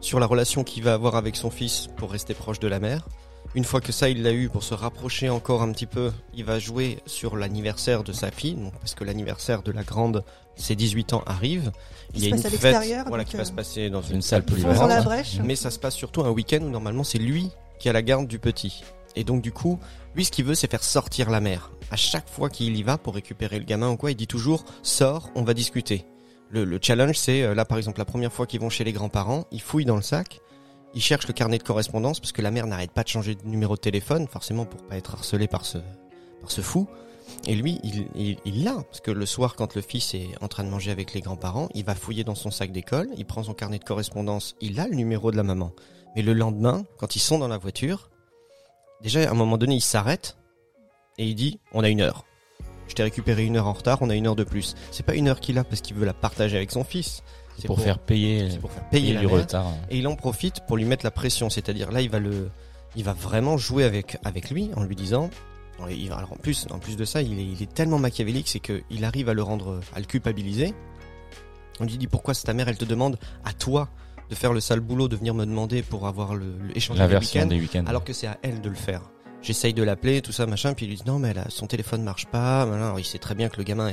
sur la relation qu'il va avoir avec son fils pour rester proche de la mère. Une fois que ça, il l'a eu pour se rapprocher encore un petit peu, il va jouer sur l'anniversaire de sa fille, donc parce que l'anniversaire de la grande, ses 18 ans arrive. Qui se passe à fête, l'extérieur, voilà, qui va euh, se passer dans une, Une salle polyvalente. la brèche. mais ça se passe surtout un week-end où normalement c'est lui qui a la garde du petit. Et donc du coup, lui ce qu'il veut c'est faire sortir la mère. À chaque fois qu'il y va pour récupérer le gamin ou quoi, il dit toujours sors, on va discuter. Le, le challenge c'est euh, là par exemple la première fois qu'ils vont chez les grands-parents, ils fouillent dans le sac, ils cherchent le carnet de correspondance parce que la mère n'arrête pas de changer de numéro de téléphone, forcément pour pas être harcelé par ce par ce fou. Et lui, il il il l'a parce que le soir, quand le fils est en train de manger avec les grands-parents, il va fouiller dans son sac d'école, il prend son carnet de correspondance, il a le numéro de la maman. Mais le lendemain, quand ils sont dans la voiture, déjà à un moment donné, il s'arrête et il dit "On a une heure. Je t'ai récupéré une heure en retard, on a une heure de plus." C'est pas une heure qu'il a parce qu'il veut la partager avec son fils. C'est pour, faire payer, pour faire payer du retard. Et il en profite pour lui mettre la pression, c'est-à-dire là, il va le, il va vraiment jouer avec avec lui en lui disant, il va- alors en plus, en plus de ça, il est, il est tellement machiavélique, c'est que il arrive à le rendre, à le culpabiliser. On lui dit pourquoi c'est ta mère, elle te demande à toi de faire le sale boulot, de venir me demander pour avoir le, le échange La des week-ends, week-ends. alors que c'est à elle de le faire. J'essaye de l'appeler, tout ça, machin, puis il lui dit non, mais a- son téléphone marche pas. Alors, il sait très bien que le gamin,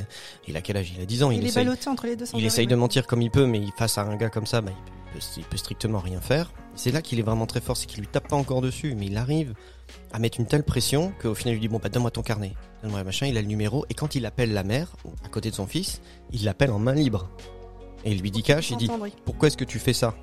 il a quel âge? Il a 10 ans. Il, Il, essaye, ballotté entre les deux sans il arrêt, essaye de mentir comme il peut, mais face à un gars comme ça, bah, il, peut, il peut strictement rien faire. C'est là qu'il est vraiment très fort, c'est qu'il lui tape pas encore dessus, mais il arrive à mettre une telle pression qu'au final il lui dit bon bah donne-moi ton carnet, donne-moi machin, il a le numéro et quand il appelle la mère à côté de son fils, il l'appelle en main libre et il lui dit cash, il dit oui. pourquoi est-ce que tu fais ça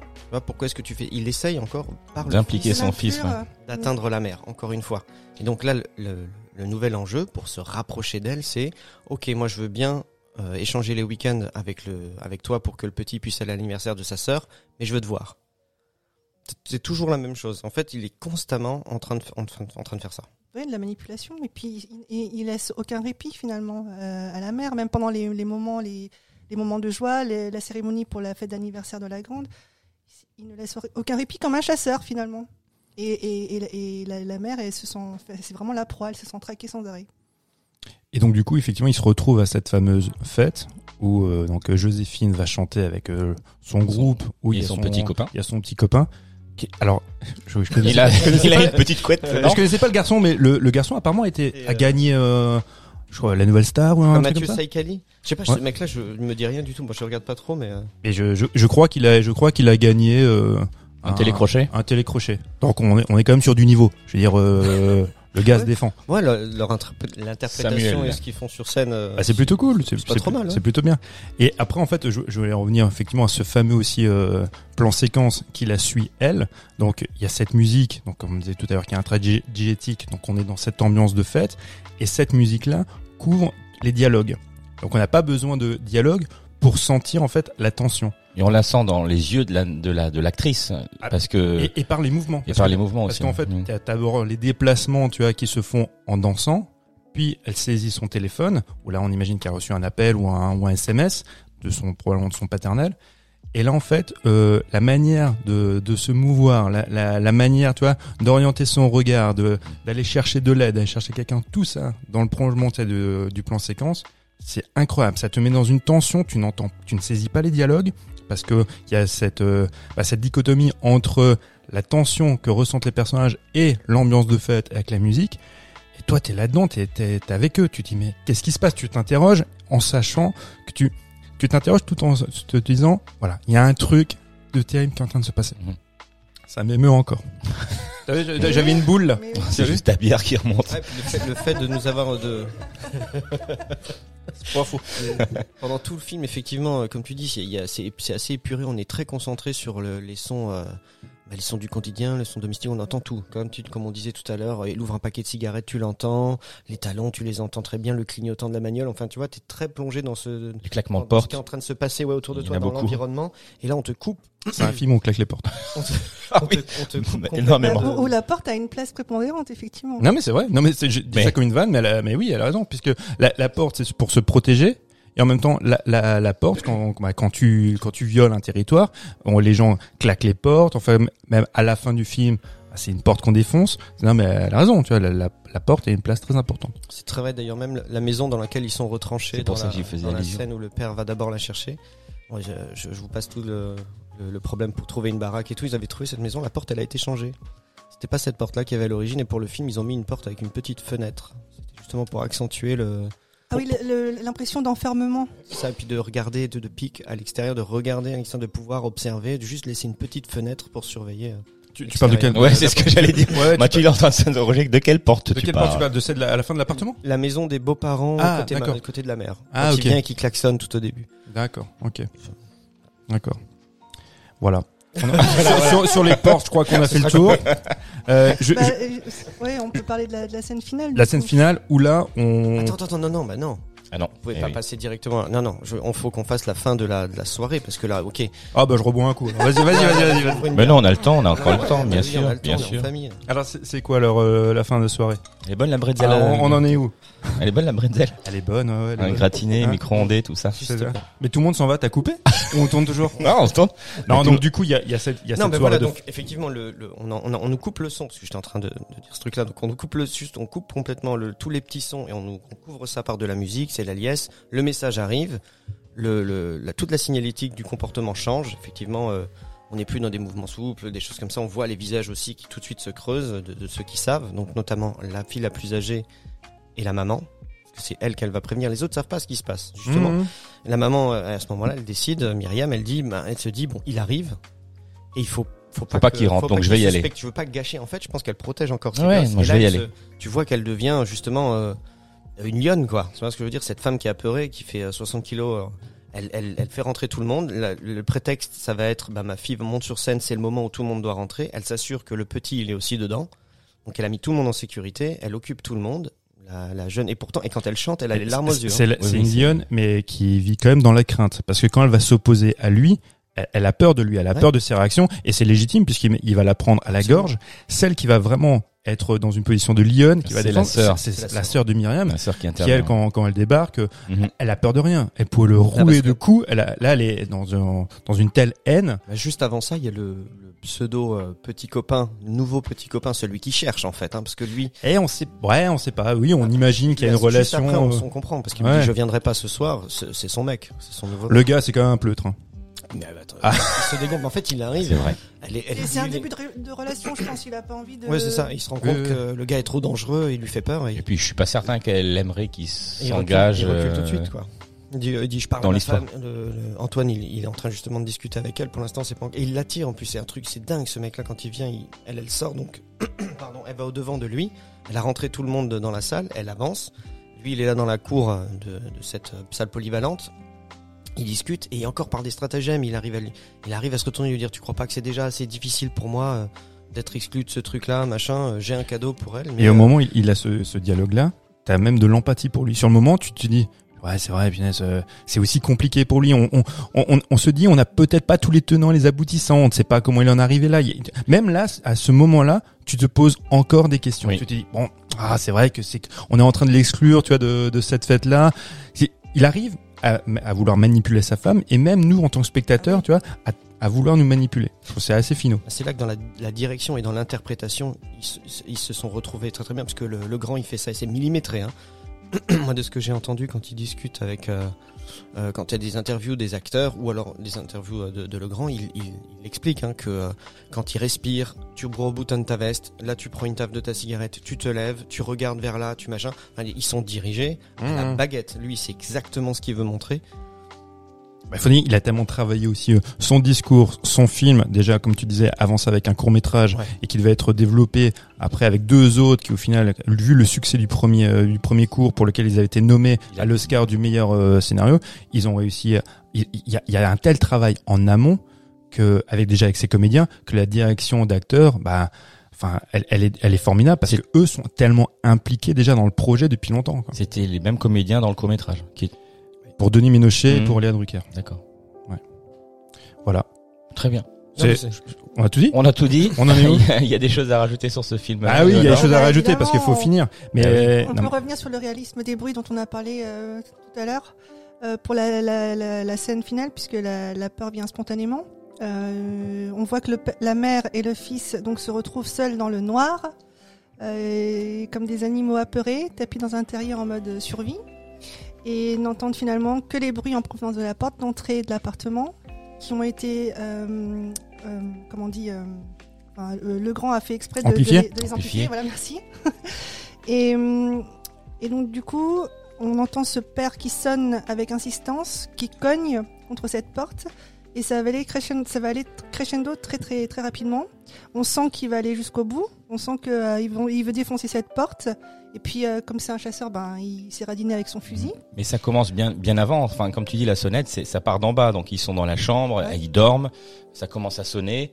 Pourquoi est-ce que tu fais Il essaye encore par le D'impliquer son fils. ouais. euh, d'atteindre la mère, encore une fois. Et donc là, le, le- le nouvel enjeu pour se rapprocher d'elle, c'est ok, moi je veux bien euh, échanger les week-ends avec le, avec toi pour que le petit puisse aller à l'anniversaire de sa sœur, mais je veux te voir. C'est- toujours la même chose. En fait, il est constamment en train de, en, train- en train de faire ça. Ouais, de la manipulation. Et puis, il, il- il laisse aucun répit finalement euh, à la mère, même pendant les, les moments, les, les moments de joie, les- la cérémonie pour la fête d'anniversaire de la grande. Il ne laisse aucun répit comme un chasseur finalement. Et, et, et la- et la, la mère, elle se sent, c'est vraiment la proie, elle se sent traquée sans arrêt. Et donc du coup, effectivement, il se retrouve à cette fameuse fête où euh, donc Joséphine va chanter avec euh, son groupe, où il y a son petit copain. Il y a son petit copain. Qui, alors, je, je connaissais, Il a, je connaissais il a pas, une petite couette. euh, non je connaissais pas le garçon, mais le, le garçon apparemment était a gagné, euh, je crois, la nouvelle star ou un Comme truc Mathieu comme ça. Saïkali. Je sais pas, Ouais. ce mec-là, je ne me dis rien du tout. Moi, je regarde pas trop, mais euh, Et je, je, je crois qu'il a, je crois qu'il a gagné euh, Un télécrochet. un télécrochet. Donc on est, on est quand même sur du niveau. Je veux dire, euh, le gars se Ouais. défend. ouais, leur, leur interpré- l'interprétation et ce qu'ils font sur scène. euh, Bah, c'est plutôt cool, c'est pas trop mal, C'est ouais. plutôt bien. Et après, en fait, je, je voulais revenir effectivement à ce fameux aussi euh, plan séquence qui la suit elle. Donc, il y a cette musique, donc comme on disait tout à l'heure, qui est un trait digé- digétique. Donc, on est dans cette ambiance de fête. Et cette musique-là couvre les dialogues. Donc, on n'a pas besoin de dialogue pour sentir en fait la tension. Et on la sent dans les yeux de la de la de l'actrice Ah, parce que Et, et par les mouvements. et Parce par que- les mouvements Parce aussi. qu'en fait, Mm. t'as d'abord les déplacements, tu vois, qui se font en dansant, puis elle saisit son téléphone, où là on imagine qu'elle a reçu un appel ou un, ou un SMS de son probablement de son paternel. Et là en fait, euh, la manière de, de se mouvoir, la, la, la manière, tu vois, d'orienter son regard, de d'aller chercher de l'aide, d'aller chercher quelqu'un, tout ça dans le prolongement tu sais, de, du plan séquence, c'est incroyable. Ça te met dans une tension, tu n'entends, tu ne saisis pas les dialogues parce que il y a cette euh, bah, cette dichotomie entre la tension que ressentent les personnages et l'ambiance de fête avec la musique. Et toi, t'es là-dedans, t'es, t'es, avec eux. Tu te dis, mais qu'est-ce qui se passe? Tu t'interroges en sachant que tu, tu t'interroges tout en te disant, voilà, il y a un truc de terrible qui est en train de se passer. Mhm. Ça m'émeut encore. J'avais une boule là. C'est juste ta bière qui remonte. Ouais, le, fait, le fait de nous avoir de C'est pas faux. pendant tout le film effectivement euh, comme tu dis c'est c'est assez épuré on est très concentré sur le- les sons euh, bah, les sons du quotidien les sons domestiques on entend tout comme tu comme on disait tout à l'heure euh, il ouvre un paquet de cigarettes tu l'entends les talons tu les entends très bien le clignotant de la manuelle enfin tu vois t'es très plongé dans ce Les claquements de dans ce porte. qui est en train de se passer ouais autour de Il y en toi a dans beaucoup. l'environnement et là on te coupe C'est un film où on claque les portes. on te, Ah on te- oui. on te coupe énormément. Où, où la porte a une place prépondérante, effectivement. Non mais c'est vrai. Non mais c'est- je dis Mais- ça comme une vanne, mais, elle a- mais oui, elle a raison, puisque la, la porte c'est pour se protéger. Et en même temps, la, la, la porte, quand, bah, quand tu quand tu violes un territoire, on, les gens claquent les portes. Enfin, même à la fin du film, c'est une porte qu'on défonce. Non, mais elle a raison, tu vois, la, la, la porte a une place très importante. C'est très vrai d'ailleurs même la maison dans laquelle ils sont retranchés C'est pour dans, ça la, que dans la scène où le père va d'abord la chercher. Moi, je, je- je vous passe tout le, le- le problème pour trouver une baraque et tout. Ils avaient trouvé cette maison, la porte elle a été changée. C'était pas cette porte là qu'il y avait à l'origine et pour le film ils ont mis une porte avec une petite fenêtre. C'était justement pour accentuer le Ah oui, le- le- l'impression d'enfermement. ça et puis de regarder de, de pic à l'extérieur, de regarder à l'extérieur, de pouvoir observer, de juste laisser une petite fenêtre pour surveiller. euh. Tu, tu parles de quelle Ouais, c'est ce que j'allais dire. Ouais, tu Mathieu, il est en train de s'interroger de quelle porte De tu quelle porte tu parles De celle de la- à la fin de l'appartement? La maison des beaux-parents Ah, côté, ma- côté de la mer. Ah, ok. il vient et qui klaxonne tout au début. D'accord, ok. D'accord. Voilà. On a- sur, sur- sur les portes, je crois qu'on a fait le tour. Euh, je- Bah, je- euh, ouais, on peut parler de la, de la scène finale. la scène finale où là, on... Attends, attends, non, non, bah non. Ah non. Vous pouvez Eh pas oui. passer directement. Non, non, je, on faut qu'on fasse la fin de la, de la soirée parce que là, ok. Ah bah je rebois un coup. alors. Vas-y, vas-y, vas-y, vas-y. Mais non, on a le temps, on a encore le temps, bien sûr, bien sûr. famille. Alors c'est quoi alors euh, la fin de soirée? Elle est bonne la bretzel. Euh, on, on en est où? Elle est bonne la bretzel. Elle est bonne, ouais. elle est Un bonne. gratiné, Hein micro-ondé, tout ça. Mais tout le monde s'en va, t'as coupé? Ou on tourne toujours? Non, on se tourne. Non, donc du coup, il y a, il y a cette, y a Non, cette mais soirée voilà, donc effectivement, le, on, nous coupe le son parce que j'étais en train de, dire ce truc-là. Donc on nous coupe le juste, on coupe complètement le, tous les petits sons et on nous on couvre ça par de la musique. C'est la liesse. Le message arrive. Le, le, la, toute la signalétique du comportement change. Effectivement, euh, on n'est plus dans des mouvements souples, des choses comme ça. On voit les visages aussi qui tout de suite se creusent de, de ceux qui savent. Donc notamment la fille la plus âgée et la maman. C'est elle qu'elle va prévenir. Les autres savent pas ce qui se passe. Justement, Mmh. la maman, euh, à ce moment-là, elle décide, Myriam, elle dit, bah, elle se dit, bon, il arrive, et il faut, faut pas, qu'il rentre, faut donc pas je vais y aller. Tu veux pas gâcher. En fait, je pense qu'elle protège encore ses Ouais, gosses. moi, Et je là, vais y aller. se- tu vois qu'elle devient justement euh, une lionne, quoi. C'est pas ce que je veux dire? Cette femme qui a peuré, qui fait euh, 60 kilos. euh, elle, elle, elle fait rentrer tout le monde. La- le prétexte, ça va être, bah, ma fille monte sur scène, c'est le moment où tout le monde doit rentrer. Elle s'assure que le petit, il est aussi dedans. Donc elle a mis tout le monde en sécurité. Elle occupe tout le monde. La, la jeune. Et pourtant, et quand elle chante, elle a les larmes aux yeux. hein. C'est Oui, oui, une lionne, mais qui vit quand même dans la crainte. Parce que quand elle va s'opposer à lui, elle, a peur de lui, elle a Ouais. peur de ses réactions, et c'est légitime puisqu'il il va la prendre à la Absolument. gorge. Celle qui va vraiment être dans une position de lionne, qui va C'est la défendre, sœur. c'est la la sœur. de Myriam. Ma sœur qui Qui elle, quand, quand elle débarque, Mhm. elle a peur de rien. Elle pourrait le parce rouler de coups. Elle a- là, elle est dans, un- dans une telle haine. Bah, juste avant ça, il y a le, le pseudo euh, petit copain, nouveau petit copain, celui qui cherche en fait, hein, parce que lui, Et on sait, ouais, on sait pas. Oui, on imagine qu'il y a une relation. Après, on, euh, on comprend parce qu'il me dit je viendrai pas ce soir. C'est son mec, c'est son nouveau. Le gars, c'est quand même un pleutre. hein. Mais attends, Ah. il se dégonfle. En fait, il arrive. C'est vrai. Elle est, elle Et est- c'est un début de, relation, je pense. Il a pas envie de. Ouais, c'est ça. Il se rend compte Euh. que le gars est trop dangereux, il lui fait peur et Et puis, je suis pas certain qu'elle aimerait qu'il il recule, s'engage. il recule tout de euh, suite, quoi. Il dit, il dit, je parle dans l'histoire. femme. Le- le- Antoine, il, il est en train justement de discuter avec elle. Pour l'instant, c'est pas. Et il l'attire. En plus, c'est un truc, c'est dingue. Ce mec-là, quand il vient, il- elle, elle sort. Donc, pardon, elle va au devant de lui. Elle a rentré tout le monde dans la salle. Elle avance. Lui, il est là dans la cour euh, de, de cette euh, salle polyvalente. Il discute et encore par des stratagèmes, il arrive à lui, il arrive à se retourner et lui dire, tu crois pas que c'est déjà assez difficile pour moi euh, d'être exclu de ce truc-là, machin. euh, J'ai un cadeau pour elle. mais, Et au euh, moment où il, il a ce, ce dialogue-là, t'as même de l'empathie pour lui. Sur le moment, tu te dis, ouais, c'est vrai, punaise, euh, c'est aussi compliqué pour lui. On, on, on, on se dit, on n'a peut-être pas tous les tenants et les aboutissants. On ne sait pas comment il en est arrivé là. Même là, à ce moment-là, tu te poses encore des questions. Oui. Tu te dis, bon, ah, c'est vrai que c'est, on est en train de l'exclure, tu vois, de, de cette fête-là. Il arrive à, vouloir manipuler sa femme et même nous, en tant que spectateurs, tu vois, à, vouloir nous manipuler. C'est assez finaux. C'est là que dans la, direction et dans l'interprétation, ils, se- sont retrouvés très très bien parce que le, le grand il fait ça et c'est millimétré. Hein. Moi de ce que j'ai entendu quand il discute avec, euh, euh, quand il y a des interviews des acteurs ou alors des interviews euh, de, de le grand, il, il, il explique hein, que euh, quand il respire, tu reboutonnes ta veste, là tu prends une taf de ta cigarette, tu te lèves, tu regardes vers là, tu machin. Enfin, ils sont dirigés à la Mmh. baguette. Lui c'est exactement ce qu'il veut montrer. Bah, dire, il a tellement travaillé aussi euh, son discours, son film, déjà comme tu disais, avance avec un court métrage Ouais. et qui devait être développé après avec deux autres qui au final, vu le succès du premier euh, du premier cours pour lequel ils avaient été nommés à l'Oscar du meilleur euh, scénario, ils ont réussi. Il y, y a un tel travail en amont que avec déjà avec ces comédiens que la direction d'acteurs, bah Enfin, elle, elle est, elle est formidable parce que eux sont tellement impliqués déjà dans le projet depuis longtemps. C'était les mêmes comédiens dans le court métrage. Qui... Pour Denis Ménochet et Mhm. pour Léa Drucker. D'accord. Voilà. Très bien. Non, On a tout dit On a tout dit. On en est où Il y a- des choses à rajouter sur ce film. Ah oui, il y a des Alors, choses à rajouter parce qu'il faut finir. Mais On non, peut revenir sur le réalisme des bruits dont on a parlé euh, tout à l'heure euh, pour la, la, la, la scène finale, puisque la, la peur vient spontanément. Euh, on voit que le, la mère et le fils donc se retrouvent seuls dans le noir, euh, comme des animaux apeurés, tapis dans un terrier en mode survie, et n'entendent finalement que les bruits en provenance de la porte d'entrée de l'appartement, qui ont été, euh, euh, comment on dit, euh, enfin, euh, le grand a fait exprès de, les, de les amplifier. Voilà, merci. et, et donc du coup, on entend ce père qui sonne avec insistance, qui cogne contre cette porte, et ça va aller crescendo, ça va aller crescendo très très très rapidement. On sent qu'il va aller jusqu'au bout. On sent que euh, il, vont- il veut défoncer cette porte. Et puis, euh, comme c'est un chasseur, ben il s'est radiné avec son fusil. Mais ça commence bien, bien avant. Enfin, comme tu dis, la sonnette, c'est, ça part d'en bas. Donc, ils sont dans la chambre, Ouais. ils dorment. Ça commence à sonner.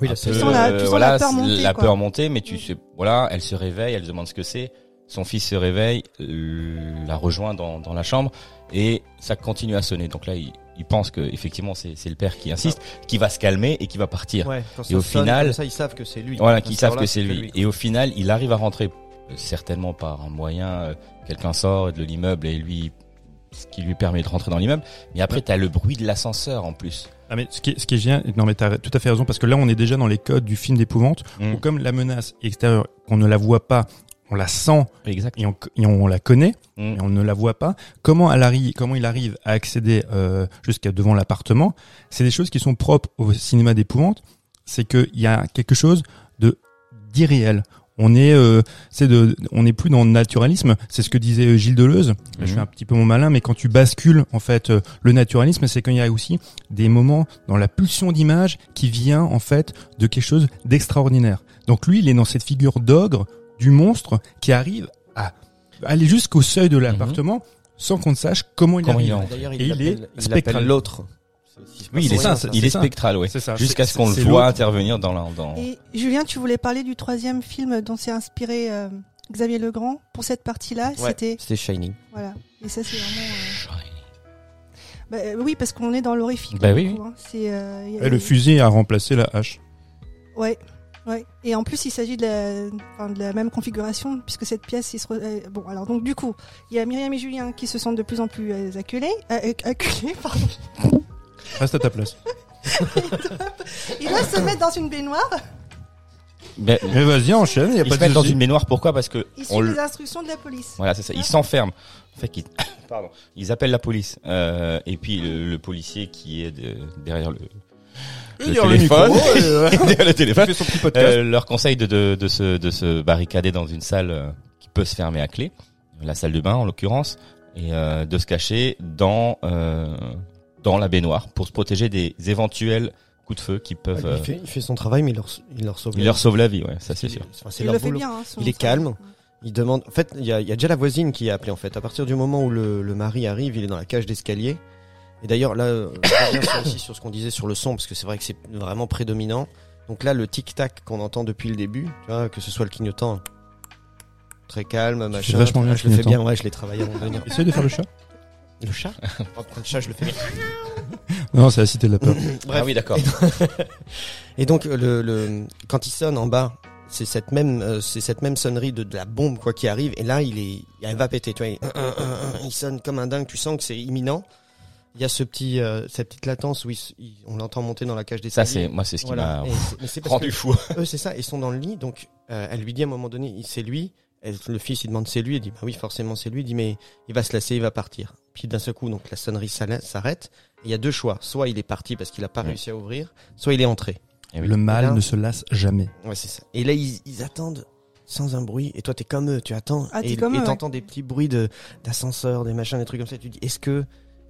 Oui, la peu, Tu sens la- tu sens la voilà, peur monter, La quoi. peur monter, mais tu sais, voilà, elle se réveille, elle se demande ce que c'est. Son fils se réveille, euh, la rejoint dans, dans la chambre et ça continue à sonner. Donc là, il, il pense que effectivement c'est, c'est le père qui insiste, qui va se calmer et qui va partir. Ouais, quand Et ça au sonne final- comme ça, ils savent que c'est lui. Voilà, À qui ce savent que c'est lui. Et au final, il arrive à rentrer, euh, certainement par un moyen, euh, quelqu'un sort de l'immeuble et lui, ce qui lui permet de rentrer dans l'immeuble. Mais après, t'as le bruit de l'ascenseur en plus. Ah mais ce qui est, ce qui est génial, non mais t'as tout à fait raison parce que là on est déjà dans les codes du film d'épouvante Mm. où comme la menace extérieure, qu'on ne la voit pas, on la sent Exact. et on, et on la connaît Mm. et on ne la voit pas. Comment elle arrive, comment il arrive à accéder euh, jusqu'à devant l'appartement? C'est des choses qui sont propres au cinéma d'épouvante. C'est qu'il y a quelque chose de d'irréel. On est, euh, c'est de, on n'est plus dans le naturalisme. C'est ce que disait euh, Gilles Deleuze. Je Mhm. fais un petit peu mon malin, mais quand tu bascules en fait euh, le naturalisme, c'est qu'il y a aussi des moments dans la pulsion d'image qui vient en fait de quelque chose d'extraordinaire. Donc lui, il est dans cette figure d'ogre, du monstre qui arrive à aller jusqu'au seuil de l'appartement sans qu'on ne sache comment il Comment il arrive. en- D'ailleurs, Et il est spectral. l'autre. Oui, il est, ça, il est spectral, ouais. C'est ça. Jusqu'à ce qu'on le voit intervenir dans la, dans. Et Julien, tu voulais parler du troisième film dont s'est inspiré euh, Xavier Legrand pour cette partie-là. Ouais, C'était C'était Shining. voilà. Et ça, c'est vraiment. euh, bah, euh, oui, parce qu'on est dans l'horrifique. Bah oui, coup, hein. C'est. euh, a- le fusil a remplacé la hache. Ouais. Ouais. Et en plus, il s'agit de la, enfin, de la même configuration, puisque cette pièce, il se re- euh, bon, alors donc du coup, il y a Myriam et Julien qui se sentent de plus en plus euh, acculés, euh, acculés, pardon. Reste à ta place. Ils doivent se mettre dans une baignoire. Ben, Mais vas-y, enchaîne, y a ils pas se de mettent dans une baignoire. Pourquoi? Parce que Ils on suivent le- les instructions de la police. voilà, c'est ça. Ils s'enferment. En fait, ils... pardon. Ils appellent la police. Euh, et puis le, le policier qui est de- derrière le, le téléphone, micro, et, euh, derrière le téléphone, il fait son petit podcast. euh, leur conseille de, de, de, se, de se barricader dans une salle euh, qui peut se fermer à clé, la salle de bain en l'occurrence, et euh, de se cacher dans euh, dans la baignoire pour se protéger des éventuels coups de feu qui peuvent. Il, fait, il fait son travail, mais il leur, il leur sauve. il la leur vie. sauve la vie, ouais, ça c'est sûr. Enfin, c'est Il leur le fait bien. hein, Il est calme. Il demande. En fait, il y a, il y a déjà la voisine qui a appelé. En fait, à partir du moment où le, le mari arrive, il est dans la cage d'escalier. Et d'ailleurs, là, euh, je reviens sur- aussi sur ce qu'on disait sur le son, parce que c'est vrai que c'est vraiment prédominant. Donc là, le tic-tac qu'on entend depuis le début, tu vois, que ce soit le clignotant très calme, machin. vachement bien je le fais bien, ouais, je l'ai travaillé avant de venir. Essaye de faire le chat. Le chat? Oh, Le chat, je le fais bien. Non, c'est la cité de la peur. Bref. Ah oui, d'accord. Et donc le, le quand il sonne en bas, c'est cette même euh, c'est cette même sonnerie de, de la bombe quoi qui arrive et là il est elle va péter tu vois, il, il sonne comme un dingue, tu sens que c'est imminent. Il y a ce petit euh, cette petite latence où il s- il- on l'entend monter dans la cage des Ça c'est moi c'est ce qui voilà. m'a rendu fou. eux c'est ça, ils sont dans le lit donc euh, elle lui dit à un moment donné, c'est lui. Et le fils il demande c'est lui, il dit bah oui forcément c'est lui, il dit mais il va se lasser, il va partir. Puis d'un seul coup donc la sonnerie s'arrête. Il y a deux choix, soit il est parti parce qu'il a pas Ouais. réussi à ouvrir, soit il est entré. Eh oui. Le mal Là- ne se lasse jamais. Ouais, c'est ça. Et là, ils, ils attendent sans un bruit. Et toi, t'es comme eux, tu attends. Ah, et comme eux, et ouais. t'entends des petits bruits de d'ascenseur, des machins, des trucs comme ça. Tu dis, est-ce que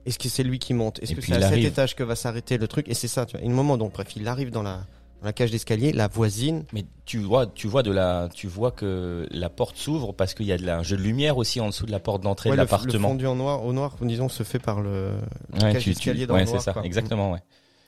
est-ce que c'est lui qui monte? Est-ce Et que puis c'est à cet arrive. étage que va s'arrêter le truc? Et c'est ça, tu vois. Et le moment, donc, bref, il arrive dans la, dans la cage d'escalier, la voisine. Mais tu vois, tu vois de la, tu vois que la porte s'ouvre parce qu'il y a de la, un jeu de lumière aussi en dessous de la porte d'entrée Ouais, de le, le l'appartement. fondu en noir, au noir, disons, se fait par le. Ouais, cage tu, d'escalier dans ouais, le c'est noir, ça, quoi. exactement, ouais.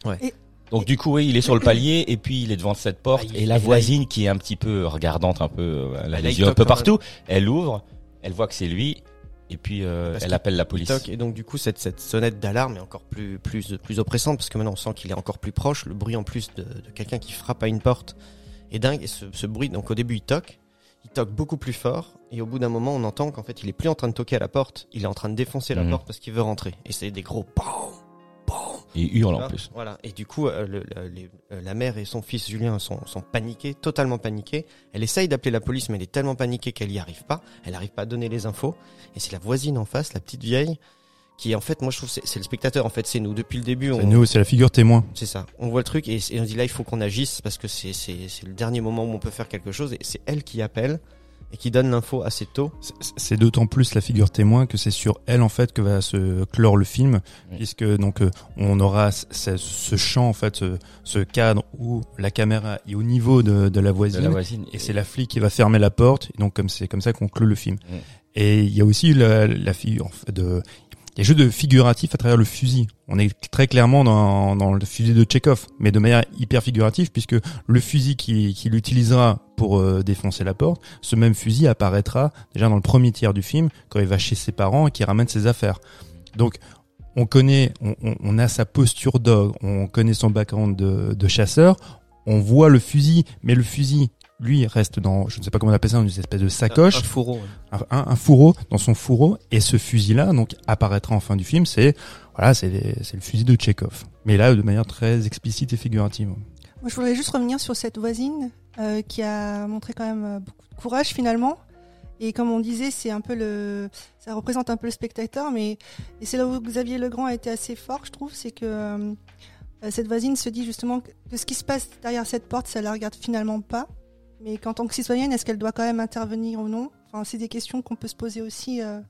Ouais. Et- Donc du coup, oui, il est sur le palier et puis il est devant cette porte Ah, il- et la là, voisine qui est un petit peu regardante, un peu, euh, elle a les yeux un peu partout. Elle ouvre, elle voit que c'est lui et puis euh, elle appelle la police. et donc du coup cette, cette sonnette d'alarme est encore plus plus plus oppressante parce que maintenant on sent qu'il est encore plus proche. Le bruit en plus de, de quelqu'un qui frappe à une porte est dingue. Et ce, ce bruit, donc au début il toque, il toque beaucoup plus fort et au bout d'un moment on entend qu'en fait il est plus en train de toquer à la porte, il est en train de défoncer la Mhm. porte parce qu'il veut rentrer. Et c'est des gros. Et il hurle en Voilà, plus. Voilà. Et du coup, euh, le- le- les- euh, la mère et son fils Julien sont, sont paniqués, totalement paniqués. Elle essaye d'appeler la police, mais elle est tellement paniquée qu'elle y arrive pas. Elle arrive pas à donner les infos. Et c'est la voisine en face, la petite vieille, qui en fait, moi je trouve, c'est c'est le spectateur. En fait, c'est nous depuis le début. C'est nous, c'est la figure témoin. C'est ça. On voit le truc et, et on dit là, il faut qu'on agisse parce que c'est c'est c'est le dernier moment où on peut faire quelque chose. Et c'est elle qui appelle et qui donne l'info assez tôt. C'est- d'autant plus la figure témoin que c'est sur elle en fait que va se clore le film, Oui. puisque donc euh, on aura ce, champ en fait, ce, ce cadre où la caméra est au niveau de, de la De voisine, la voisine. et c'est la flic qui va fermer la porte. Et donc comme c'est comme ça qu'on clôt le film. Et il y a aussi la, la figure en fait, de il y a jeu de figuratif à travers le fusil. On est très clairement dans, le fusil de Chekhov, mais de manière hyper figurative, puisque le fusil qu'il qui utilisera pour euh, défoncer la porte, ce même fusil apparaîtra déjà dans le premier tiers du film, quand il va chez ses parents et qu'il ramène ses affaires. Donc, on connaît, on, a sa posture d'ogre, on connaît son background de chasseur, on voit le fusil, mais le fusil, lui, reste dans, je ne sais pas comment on appelle ça, une espèce de sacoche Un fourreau. un, un- un fourreau dans son fourreau et ce fusil là donc apparaîtra en fin du film c'est voilà c'est le fusil de Chekhov mais là de manière très explicite et figurative Moi, je voudrais juste revenir sur cette voisine euh, qui a montré quand même euh, beaucoup de courage finalement. Et comme on disait, c'est un peu le, ça représente un peu le spectateur, mais et c'est là où Xavier Legrand a été assez fort, je trouve, c'est que euh, cette voisine se dit justement que, que ce qui se passe derrière cette porte, ça la regarde finalement pas. Mais qu'en tant que citoyenne, est-ce qu'elle doit quand même intervenir ou non? Enfin, c'est des questions qu'on peut se poser aussi. euh.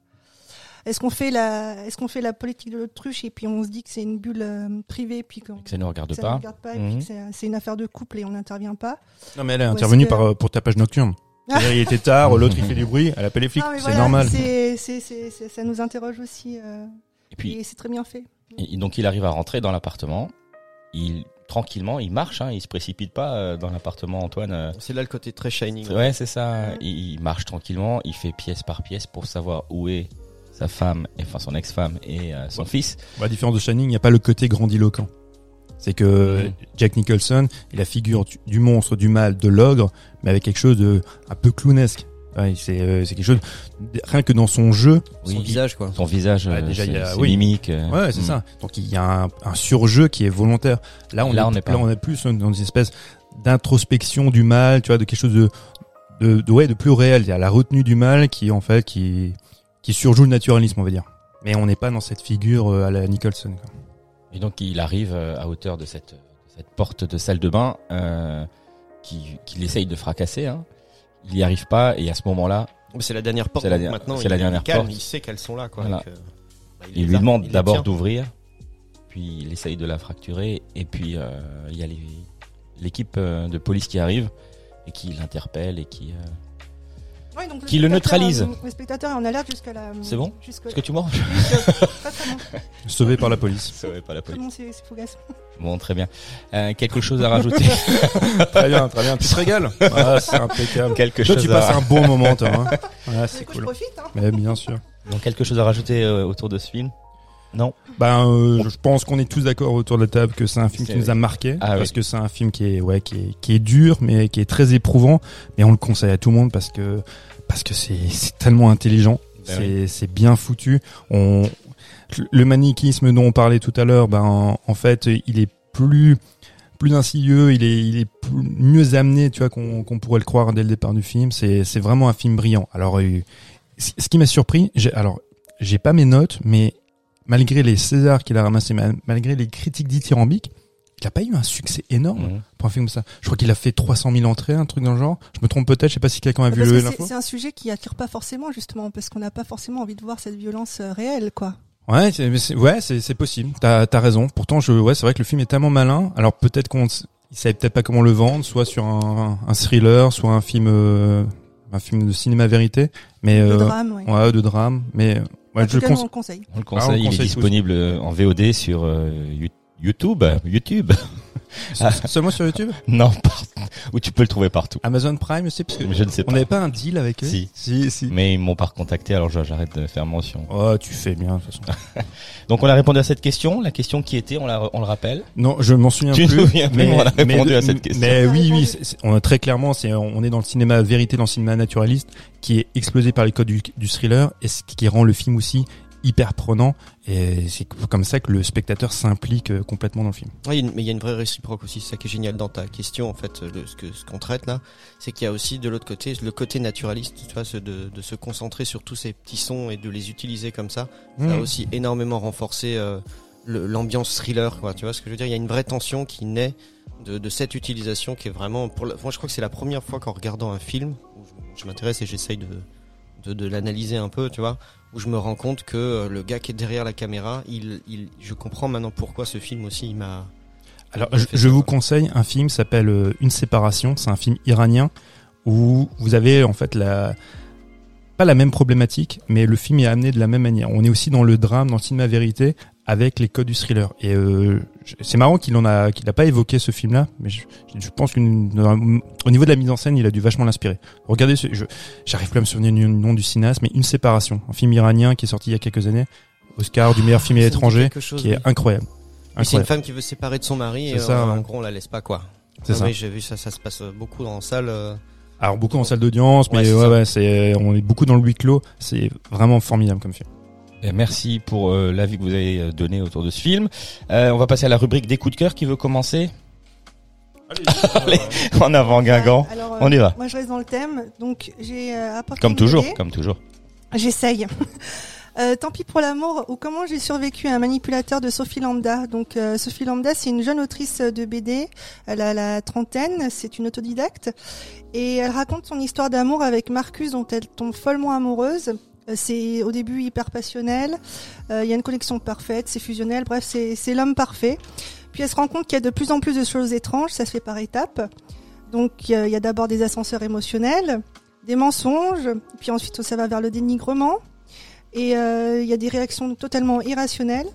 Est-ce qu'on fait la, est-ce qu'on fait la politique de l'autruche et puis on se dit que c'est une bulle euh, privée puis qu'on Que ça ne regarde ça pas. regarde pas et Mhm. puis que c'est- une affaire de couple et on n'intervient pas? non mais elle est intervenue que- par pour tapage nocturne il était tard l'autre il fait du bruit elle appelle les flics c'est voilà, normal c'est- c'est- c'est- c'est- ça nous interroge aussi euh, Et puis, et c'est très bien fait. Et donc il arrive à rentrer dans l'appartement. Il tranquillement, il marche, hein, il se précipite pas euh, dans l'appartement, Antoine. euh. C'est là le côté très shining. Ouais, c'est ça. Il, il marche tranquillement, il fait pièce par pièce pour savoir où est sa femme, et, enfin son ex-femme et euh, son fils. à la différence de Shining il n'y a pas le côté grandiloquent c'est que. Jack Nicholson est la figure du, du monstre du mal de l'ogre mais avec quelque chose de un peu clownesque Ouais, c'est euh, quelque chose rien que dans son jeu Oui. Son visage, quoi. Son visage, euh, déjà, il y a- oui. mimiques. euh, Ouais, c'est mm. ça. Donc il y a un, un surjeu qui est volontaire. Là, on Là, est, on n'est pas. là, on est plus dans une espèce d'introspection du mal, tu vois, de quelque chose de, de, de, ouais, de plus réel. Il y a la retenue du mal qui, en fait, qui, qui surjoue le naturalisme, on va dire. Mais on n'est pas dans cette figure euh, à la Nicholson. quoi. Et donc il arrive euh, à hauteur de cette, cette porte de salle de bain euh, qui- qu'il essaye de fracasser. Hein. Il n'y arrive pas et à ce moment-là, C'est la dernière porte. La maintenant, c'est il la est dernière calme, porte. Il sait qu'elles sont là, quoi. Voilà. donc, euh, bah, il lui a- demande d'abord d'ouvrir, puis il essaye de la fracturer et puis euh, il y a l'équipe euh, de police qui arrive et qui l'interpelle et qui... euh, Donc Qui le neutralise. euh, Le spectateur est en alerte jusqu'à la. C'est bon Est-ce que tu bon. Sauvé par la police. Ça va pas la Très bon, c'est c'est très bien. Euh, quelque chose à rajouter très bien, très bien. Tu te régales ah, C'est impeccable. Quelque Toi, chose tu à... passes un bon moment, toi. Hein. Ouais, c'est Du coup, je cool. profite. Hein. Mais bien sûr. Donc, quelque chose à rajouter euh, autour de ce film Non Ben, euh, je pense qu'on est tous d'accord autour de la table que c'est un film qui nous a marqué Ah parce oui. que c'est un film qui est ouais qui est qui est dur mais qui est très éprouvant mais on le conseille à tout le monde parce que parce que c'est c'est tellement intelligent Ben c'est c'est bien foutu on le manichisme dont on parlait tout à l'heure ben en, fait il est plus plus insidieux, il est, il est plus- mieux amené, tu vois, qu'on qu'on pourrait le croire dès le départ du film. C'est, c'est vraiment un film brillant. Alors, euh, ce ce qui m'a surpris, j'ai, alors, j'ai pas mes notes, mais malgré les Césars qu'il a ramassés, ma- malgré les critiques dithyrambiques, il a pas eu un succès énorme Mhm. pour un film comme ça. Je crois qu'il a fait 300 000 entrées, un truc dans le genre. Je me trompe peut-être, je sais pas si quelqu'un a vu Parce l'info. c'est un sujet qui attire pas forcément justement parce qu'on n'a pas forcément envie de voir cette violence euh, réelle quoi. Ouais, c'est, ouais, c'est, possible. T'as, t'as raison. Pourtant, je, ouais, c'est vrai que le film est tellement malin. Alors peut-être qu'on, il savait peut-être pas comment le vendre, soit sur un, un thriller, soit un film, euh, un film de cinéma vérité. Mais Le euh, drame, ouais. ouais, de drame. Mais ouais, en je tout cas, cons- nous, on le conseille. On le Ah, on conseille, le il est conseille disponible euh, en VOD sur euh, You- YouTube. YouTube seulement sur YouTube. Non, où tu peux le trouver partout. Amazon Prime aussi, parce que Je ne sais on pas. n'avait pas un deal avec eux. Si. si, si. Mais ils m'ont pas recontacté, alors j'arrête de faire mention. Oh, tu fais bien de toute façon. Donc on a répondu à cette question. La question qui était, on, la, on le rappelle. Non, je m'en souviens Tu te plus. souviens plus, on a répondu à cette question. Mais On oui, oui, on a très clairement, c'est, on est dans le cinéma vérité, dans le cinéma naturaliste, qui est explosé par les codes du, du thriller, et ce qui rend le film aussi hyper prenant et c'est comme ça que le spectateur s'implique euh, complètement dans le film. Oui, mais il y a une vraie réciproque aussi. C'est ça qui est génial dans ta question, en fait, le- ce que ce qu'on traite là, c'est qu'il y a aussi de l'autre côté le côté naturaliste, tu vois, de, de se concentrer sur tous ces petits sons et de les utiliser comme ça. Ça a Mmh. aussi énormément renforcé euh, l'ambiance thriller, quoi. Tu vois ce que je veux dire Il y a une vraie tension qui naît de, de cette utilisation qui est vraiment. Pour la- moi, je crois que c'est la première fois qu'en regardant un film, où je, je m'intéresse et j'essaye de, de, de l'analyser un peu, tu vois, où je me rends compte que euh, le gars qui est derrière la caméra, il, il, je comprends maintenant pourquoi ce film aussi, il m'a. Alors, je, vous conseille un film qui s'appelle euh, Une séparation. C'est un film iranien où vous avez en fait la pas la même problématique, mais le film est amené de la même manière. On est aussi dans le drame, dans le cinéma vérité, avec les codes du thriller. Et euh, c'est marrant qu'il en a qu'il a pas évoqué ce film-là, mais je, je pense qu'au niveau de la mise en scène, il a dû vachement l'inspirer. Regardez, ce, je j'arrive plus à me souvenir du nom du cinéaste, mais Une séparation, un film iranien qui est sorti il y a quelques années, Oscar du meilleur film Ça me dit étranger, quelque chose, qui est oui. incroyable. C'est une femme qui veut se séparer de son mari et ça, euh, ouais. en gros on la laisse pas quoi. C'est Ah ça. Oui, j'ai vu ça, ça se passe beaucoup dans la salle. euh, Alors beaucoup en salle d'audience, Ouais, mais c'est ouais, ça. ouais, c'est on est beaucoup dans le huis clos. C'est vraiment formidable comme film. Et merci pour euh, l'avis que vous avez euh, donné autour de ce film. Euh, on va passer à la rubrique des coups de cœur. Qui veut commencer Allez, en avant Guingamp. Alors, euh, On y va. Moi, je reste dans le thème. Donc, j'ai euh, apporté Comme toujours, comme toujours. J'essaye. Euh, tant pis pour l'amour ou comment j'ai survécu à un manipulateur de Sophie Lambda. Donc euh, Sophie Lambda, c'est une jeune autrice de BD. Elle a la trentaine, c'est une autodidacte et elle raconte son histoire d'amour avec Marcus dont elle tombe follement amoureuse. Euh, C'est au début hyper passionnel. Euh, Il y a une connexion parfaite, c'est fusionnel. Bref, c'est l'homme parfait. Puis elle se rend compte qu'il y a de plus en plus de choses étranges. Ça se fait par étapes. Donc il y a- d'abord des ascenseurs émotionnels, des mensonges, puis ensuite ça va vers le dénigrement. Et euh, il y a des réactions totalement irrationnelles.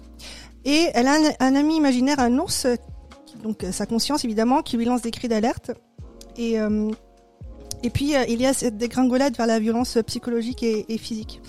Et elle a un, ami imaginaire, un ours, donc sa conscience évidemment, qui lui lance des cris d'alerte. Et puis euh, il y a cette dégringolade vers la violence psychologique et, et physique.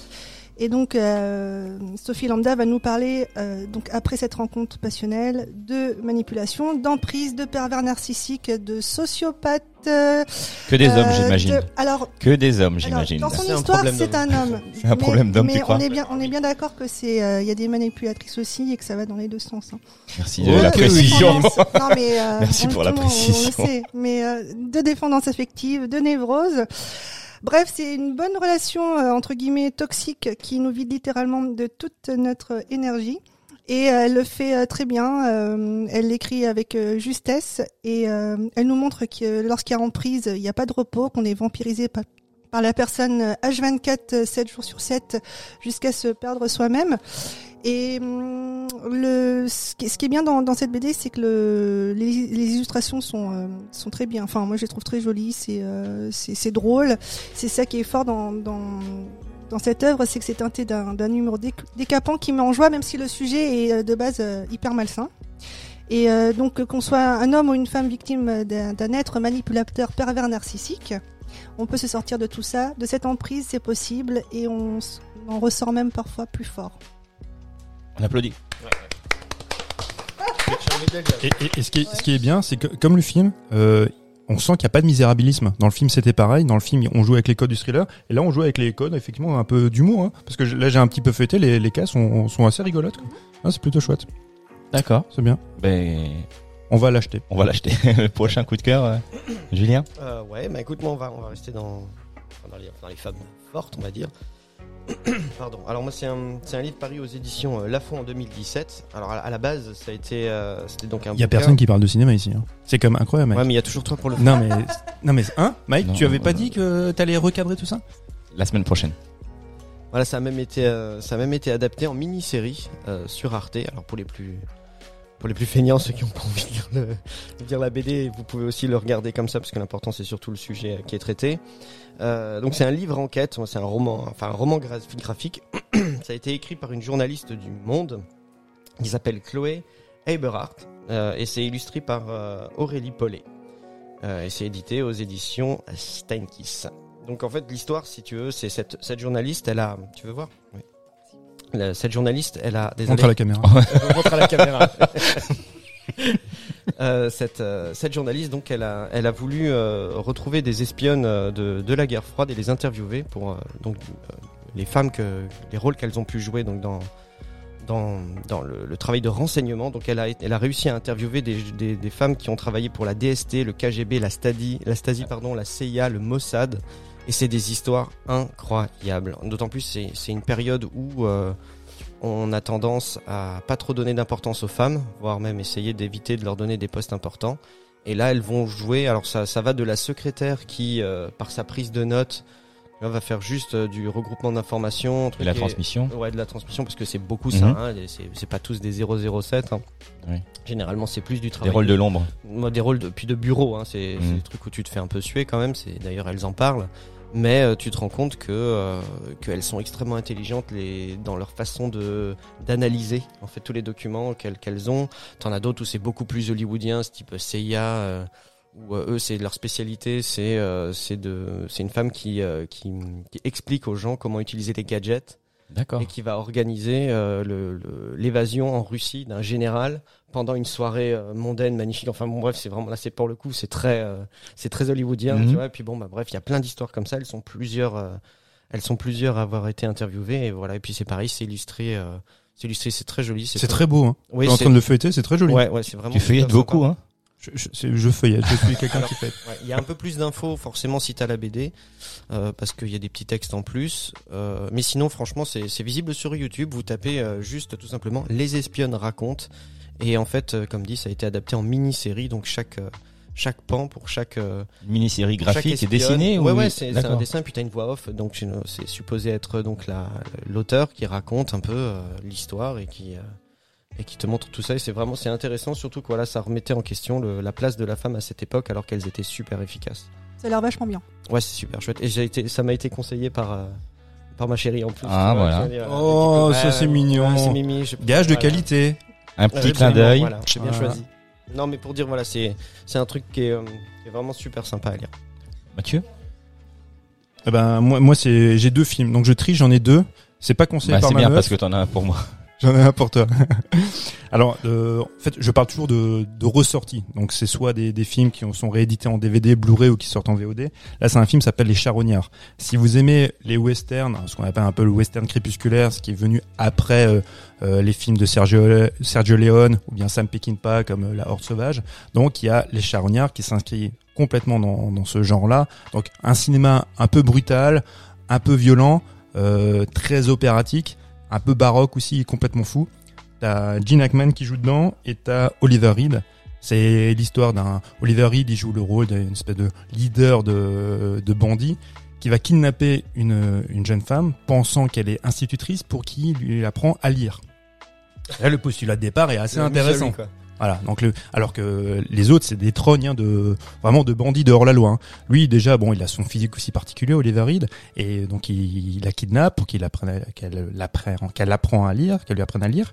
Et donc euh, Sophie Lambda va nous parler, euh, donc après cette rencontre passionnelle, de manipulation, d'emprise, de pervers narcissique, de sociopathe. euh, Que des hommes, euh, j'imagine. de- Alors Que des hommes, j'imagine. dans son histoire, c'est un homme. C'est un Mais- problème d'homme, tu crois on est bien, on est bien d'accord que c'est, euh, il y a des manipulatrices aussi et que ça va dans les deux sens. hein. Merci de la précision. Dépendance. Non, mais, euh, Merci pour la précision. On, le sait, mais euh, de dépendance affective, de névrose. Bref, c'est une bonne relation euh, entre guillemets toxique qui nous vide littéralement de toute notre énergie. Et elle le fait euh, très bien. euh, elle l'écrit avec justesse et elle nous montre que lorsqu'il y a emprise, il n'y a pas de repos, qu'on est vampirisé par, la personne euh, H24, 7 jours sur 7, jusqu'à se perdre soi-même. Et hum, le, ce qui est bien dans, cette BD, c'est que le, les, illustrations sont, euh, sont très bien. Enfin, moi, je les trouve très jolies. C'est euh, c'est drôle. C'est ça qui est fort dans, dans, cette œuvre, c'est que c'est teinté d'un humour déc- décapant qui met en joie, même si le sujet est euh, de base hyper malsain. Et donc, qu'on soit un homme ou une femme victime d'un être manipulateur pervers narcissique, on peut se sortir de tout ça, de cette emprise, c'est possible, et on on en ressort même parfois plus fort. On applaudit. Et, et- et ce, qui est, ce qui est bien, c'est que comme le film, euh, on sent qu'il n'y a pas de misérabilisme. Dans le film, c'était pareil. Dans le film, on joue avec les codes du thriller, et là, on joue avec les codes, effectivement, un peu d'humour. Hein, parce que je- là, j'ai un petit peu fêté. Les, les cas sont, sont assez rigolotes. quoi. Ah, c'est plutôt chouette. D'accord. C'est bien. Ben, On va l'acheter. on va l'acheter. Le prochain coup de cœur, euh, Julien? Euh, ouais, bah écoute, moi on va, on va rester dans, enfin, dans, les, dans les femmes fortes, on va dire. Pardon. Alors moi c'est un, c'est un livre paru aux éditions euh, Lafon en 2017. Alors à, la- à la base ça a été, euh, c'était donc un. Il y a bouquin. personne qui parle de cinéma ici. hein. C'est comme incroyable, mec. Ouais, mais il y a toujours toi pour le. Non mais non mais hein, Mike, Non, tu avais pas dit que t'allais recadrer tout ça? La semaine prochaine. Voilà, ça a même été, euh, ça a même été adapté en mini-série euh, sur Arte. Alors pour les plus, pour les plus feignants, ceux qui ont pas envie de lire, la BD, vous pouvez aussi le regarder comme ça parce que l'important c'est surtout le sujet qui est traité. Euh, donc c'est un livre enquête, c'est un roman, enfin un roman gra- graphique. ça a été écrit par une journaliste du Monde qui s'appelle Chloé Eberhardt euh, et c'est illustré par euh, Aurélie Paulet. Et c'est édité aux éditions Steinkiss. Donc en fait l'histoire, si tu veux, c'est cette, cette journaliste, elle a, tu veux voir? Oui. La- Cette journaliste, elle a des Montre à la caméra. montre à la caméra. Euh, cette, euh, cette journaliste, donc, elle a, elle a voulu euh, retrouver des espionnes euh, de, de la guerre froide et les interviewer pour euh, donc euh, les femmes que les rôles qu'elles ont pu jouer donc dans dans, dans le, le travail de renseignement. Donc elle a, elle a réussi à interviewer des, des, des femmes qui ont travaillé pour la DST, le KGB, la Stasi, la Stasi pardon, la CIA, le Mossad. Et c'est des histoires incroyables. D'autant plus c'est une période où euh, on a tendance à pas trop donner d'importance aux femmes, voire même essayer d'éviter de leur donner des postes importants. Et là, elles vont jouer. Alors ça, ça va de la secrétaire qui, euh, par sa prise de notes, va faire juste euh, du regroupement d'informations, Et la et- transmission. Ouais, de la transmission parce que c'est beaucoup ça. Mhm. Hein, c'est pas tous des 007. Hein. Oui. Généralement, c'est plus du Des travail. rôles de l'ombre. Moi, des rôles de, puis de bureau. Hein, c'est Mhm. des trucs où tu te fais un peu suer quand même. D'ailleurs elles en parlent. Mais euh, tu te rends compte que euh, qu'elles sont extrêmement intelligentes les, dans leur façon de d'analyser en fait tous les documents qu'elles qu'elles ont. T'en as d'autres où c'est beaucoup plus hollywoodien, ce type CIA. Euh, où euh, eux c'est leur spécialité, c'est euh, c'est de c'est une femme qui, euh, qui qui explique aux gens comment utiliser les gadgets. Et qui va organiser euh, l'évasion en Russie d'un général pendant une soirée euh, mondaine magnifique. Enfin bon bref, c'est vraiment là c'est pour le coup, c'est très euh, c'est très hollywoodien, Mhm. tu vois. Et puis bon bah bref, il y a plein d'histoires comme ça, elles sont plusieurs elles sont plusieurs à avoir été interviewées et voilà et puis c'est pareil, c'est illustré c'est illustré, c'est très joli, C'est très beau. Hein. Oui, en train de le feuilleter, c'est très joli. Ouais, ouais, c'est vraiment Tu feuillettes beaucoup, hein Je, je, c'est- je feuillette, je suis quelqu'un qui fait. Ouais, Il y a un peu plus d'infos forcément si t'as la BD euh, parce qu'il y a des petits textes en plus. Euh, mais sinon franchement c'est visible sur YouTube. Vous tapez euh, juste tout simplement les espionnes racontent et en fait euh, comme dit ça a été adapté en mini-série donc chaque euh, chaque pan pour chaque euh, Une mini-série graphique et dessinée Ouais ou... ouais c'est un dessin puis t'as une voix off donc c'est supposé être donc la l'auteur qui raconte un peu euh, l'histoire et qui euh, et qui te montre tout ça et c'est vraiment c'est intéressant surtout que voilà ça remettait en question le- la place de la femme à cette époque alors qu'elles étaient super efficaces. Ça a l'air vachement bien. Ouais, c'est super chouette. Et j'ai été, ça m'a été conseillé par, euh, par ma chérie en plus. Ah, voilà. dire, Oh, ça, c'est mignon. ouais, c'est mimi. je- Gage de voilà. qualité. Un petit Ouais, clin d'œil. Voilà, j'ai bien Voilà. choisi. Non, mais pour dire, voilà, c'est, c'est un truc qui est, euh, qui est vraiment super sympa à lire. Mathieu? Eh ben moi, moi c'est j'ai deux films, donc je trie, j'en ai deux. C'est pas conseillé bah, par C'est bien parce que t'en as un pour moi. J'en ai un pour toi. Alors, euh, en fait, je parle toujours de, de ressorties. Donc, c'est soit des, des films qui sont réédités en DVD, Blu-ray ou qui sortent en VOD. Là, c'est un film qui s'appelle Les Charognards. Si vous aimez les westerns, ce qu'on appelle un peu le western crépusculaire, ce qui est venu après euh, euh, les films de Sergio, Sergio Leone ou bien Sam Peckinpah comme euh, La Horde Sauvage, donc il y a Les Charognards qui s'inscrit complètement dans, dans ce genre-là. Donc, un cinéma un peu brutal, un peu violent, euh, très opératique un peu baroque aussi, complètement fou. T'as Gene Hackman qui joue dedans et t'as Oliver Reed. C'est l'histoire d'un Oliver Reed, il joue le rôle d'une espèce de leader de, de bandit qui va kidnapper une, une jeune femme pensant qu'elle est institutrice pour qui lui apprend à lire. Là, le postulat de départ est assez intéressant. Voilà. Donc le, alors que les autres, c'est des trognes hein, de vraiment de bandits de hors la loi. hein. Lui, déjà, bon, il a son physique aussi particulier, Oliver Reed, et donc il, il la kidnappe pour qu'il apprenne, qu'elle qu'elle apprend à lire, qu'elle lui apprenne à lire.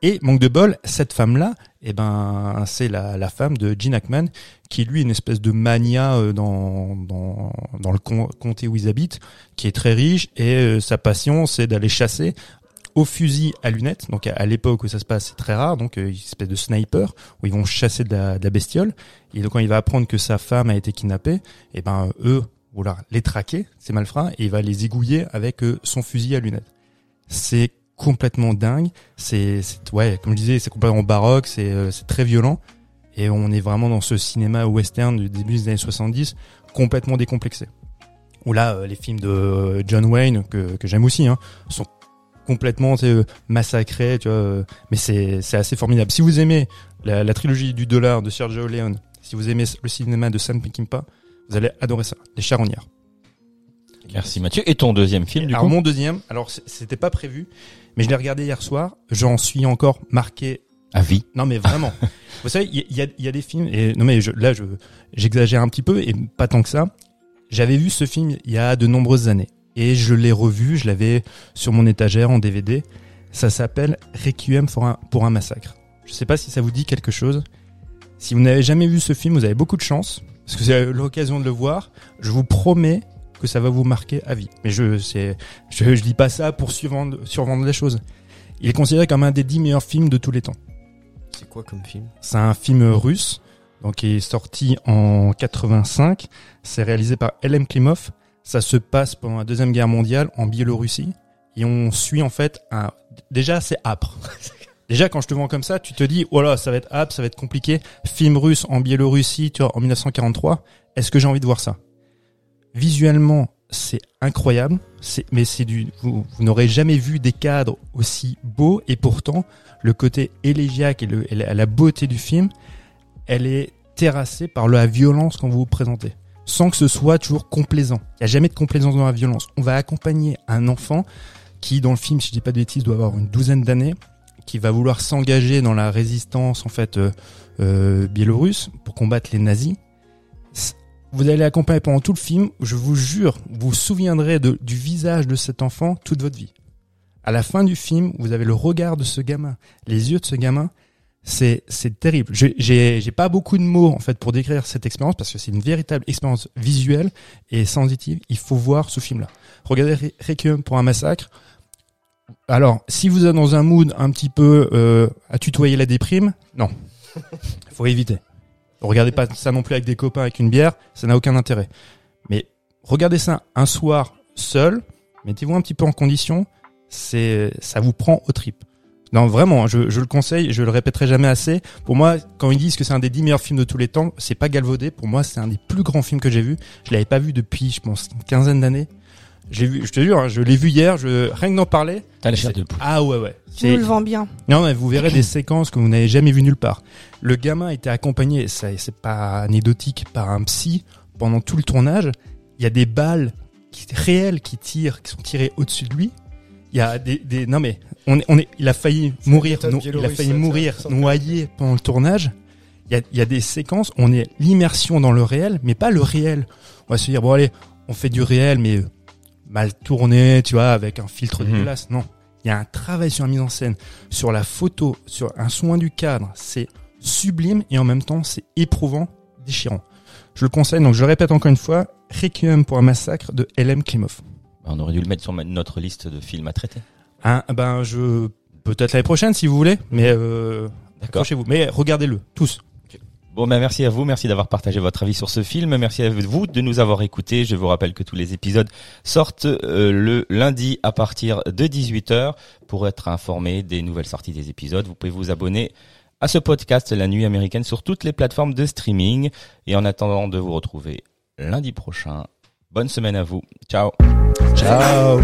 Et manque de bol, cette femme-là, eh ben, c'est la, la femme de Gene Hackman, qui lui est une espèce de mania euh, dans, dans, dans le com- comté où ils habitent, qui est très riche, et euh, sa passion, c'est d'aller chasser au fusil à lunettes. Donc à, l'époque où ça se passe, c'est très rare, donc euh, une espèce de sniper, où ils vont chasser de la, de la bestiole. Et donc quand il va apprendre que sa femme a été kidnappée, et ben eux, voilà, les traquer, ces malfrats, et il va les égouiller avec euh, son fusil à lunettes. C'est complètement dingue. C'est, ouais, comme je disais, c'est complètement baroque, c'est, euh, très violent. Et on est vraiment dans ce cinéma western du début des années 70, complètement décomplexé. Où là, euh, les films de euh, John Wayne, que, que j'aime aussi, hein, sont complètement euh, massacrés, tu vois. euh, Mais c'est, c'est assez formidable. Si vous aimez la, la trilogie du dollar de Sergio Leone, si vous aimez le cinéma de Sam Peckinpah, vous allez adorer ça. Les charognards. Merci Mathieu. Et ton deuxième film, du alors coup mon deuxième, alors c'était pas prévu, mais je l'ai regardé hier soir. J'en suis encore marqué. À vie. Non mais vraiment. Vous savez, il y, a- il y a, il y a des films et non mais je, là je j'exagère un petit peu et pas tant que ça. J'avais vu ce film il y a de nombreuses années et je l'ai revu. Je l'avais sur mon étagère en DVD. Ça s'appelle Requiem pour un pour un massacre. Je sais pas si ça vous dit quelque chose. Si vous n'avez jamais vu ce film, vous avez beaucoup de chance parce que c'est l'occasion de le voir. Je vous promets que ça va vous marquer à vie. Mais je c'est je, je dis pas ça pour survendre survendre les choses. Il est considéré comme un des dix meilleurs films de tous les temps. C'est quoi comme film? C'est un film russe, donc qui est sorti en 85. C'est réalisé par Elem Klimov. Ça se passe pendant la deuxième guerre mondiale en Biélorussie et on suit en fait un. Déjà, c'est âpre. Déjà, quand je te vends comme ça, tu te dis, oh là, ça va être âpre, ça va être compliqué. Film russe en Biélorussie, tu vois, en 1943. Est-ce que j'ai envie de voir ça? Visuellement, c'est incroyable. Mais c'est du, vous, n'aurez jamais vu des cadres aussi beaux et pourtant, le côté élégiaque et, la beauté du film, elle est terrassée par la violence qu'on vous présentez. Sans que ce soit toujours complaisant. Il n'y a jamais de complaisance dans la violence. On va accompagner un enfant qui, dans le film, si je dis pas de bêtises, doit avoir une douzaine d'années, qui va vouloir s'engager dans la résistance, en fait, euh, euh, biélorusse pour combattre les nazis. Vous allez accompagner pendant tout le film. Je vous jure, vous vous souviendrez du visage de cet enfant toute votre vie. À la fin du film, vous avez le regard de ce gamin, les yeux de ce gamin. C'est c'est terrible. J'ai- J'ai pas beaucoup de mots en fait pour décrire cette expérience parce que c'est une véritable expérience visuelle et sensitive. Il faut voir ce film-là. Regardez Re- Requiem pour un massacre. Alors, si vous êtes dans un mood un petit peu euh, à tutoyer la déprime, non, faut éviter. Regardez pas ça non plus avec des copains avec une bière, ça n'a aucun intérêt. Mais regardez ça un soir seul, mettez-vous un petit peu en condition, c'est ça vous prend au trip. Non, vraiment, je, je le conseille, je le répéterai jamais assez. Pour moi, quand ils disent que c'est un des dix meilleurs films de tous les temps, c'est pas galvaudé. Pour moi, c'est un des plus grands films que j'ai vu. Je l'avais pas vu depuis, je pense, une quinzaine d'années. J'ai vu, je te jure, hein, je l'ai vu hier. Je rien que d'en parler. T'as la chair de poule. Ah ouais ouais. Tu nous le vends bien. Non, mais vous verrez des séquences que vous n'avez jamais vues nulle part. Le gamin était accompagné, c'est pas anecdotique, par un psy pendant tout le tournage. Il y a des balles qui, réelles qui tirent, qui sont tirées au-dessus de lui. Il y a des, des non mais on est, on est, il a failli mourir, no- il a failli mourir noyé pendant le tournage. Il y a, il y a des séquences, on est l'immersion dans le réel, mais pas le réel. On va se dire bon allez, on fait du réel, mais mal tourné, tu vois, avec un filtre Mhm. dégueulasse. Non, il y a un travail sur la mise en scène, sur la photo, sur un soin du cadre. C'est sublime et en même temps c'est éprouvant, déchirant. Je le conseille, donc je le répète encore une fois, Requiem pour un massacre de L.M. Klimov. Bah, On aurait dû le mettre sur notre liste de films à traiter. Hein, ben je peut-être l'année prochaine si vous voulez, mais euh, D'accord. accrochez-vous. Mais regardez-le tous. Bon, ben merci à vous, merci d'avoir partagé votre avis sur ce film, merci à vous de nous avoir écoutés. Je vous rappelle que tous les épisodes sortent euh, le lundi à partir de 18h. Pour être informé des nouvelles sorties des épisodes, vous pouvez vous abonner à ce podcast La Nuit Américaine sur toutes les plateformes de streaming. Et en attendant de vous retrouver lundi prochain, bonne semaine à vous. Ciao Ciao.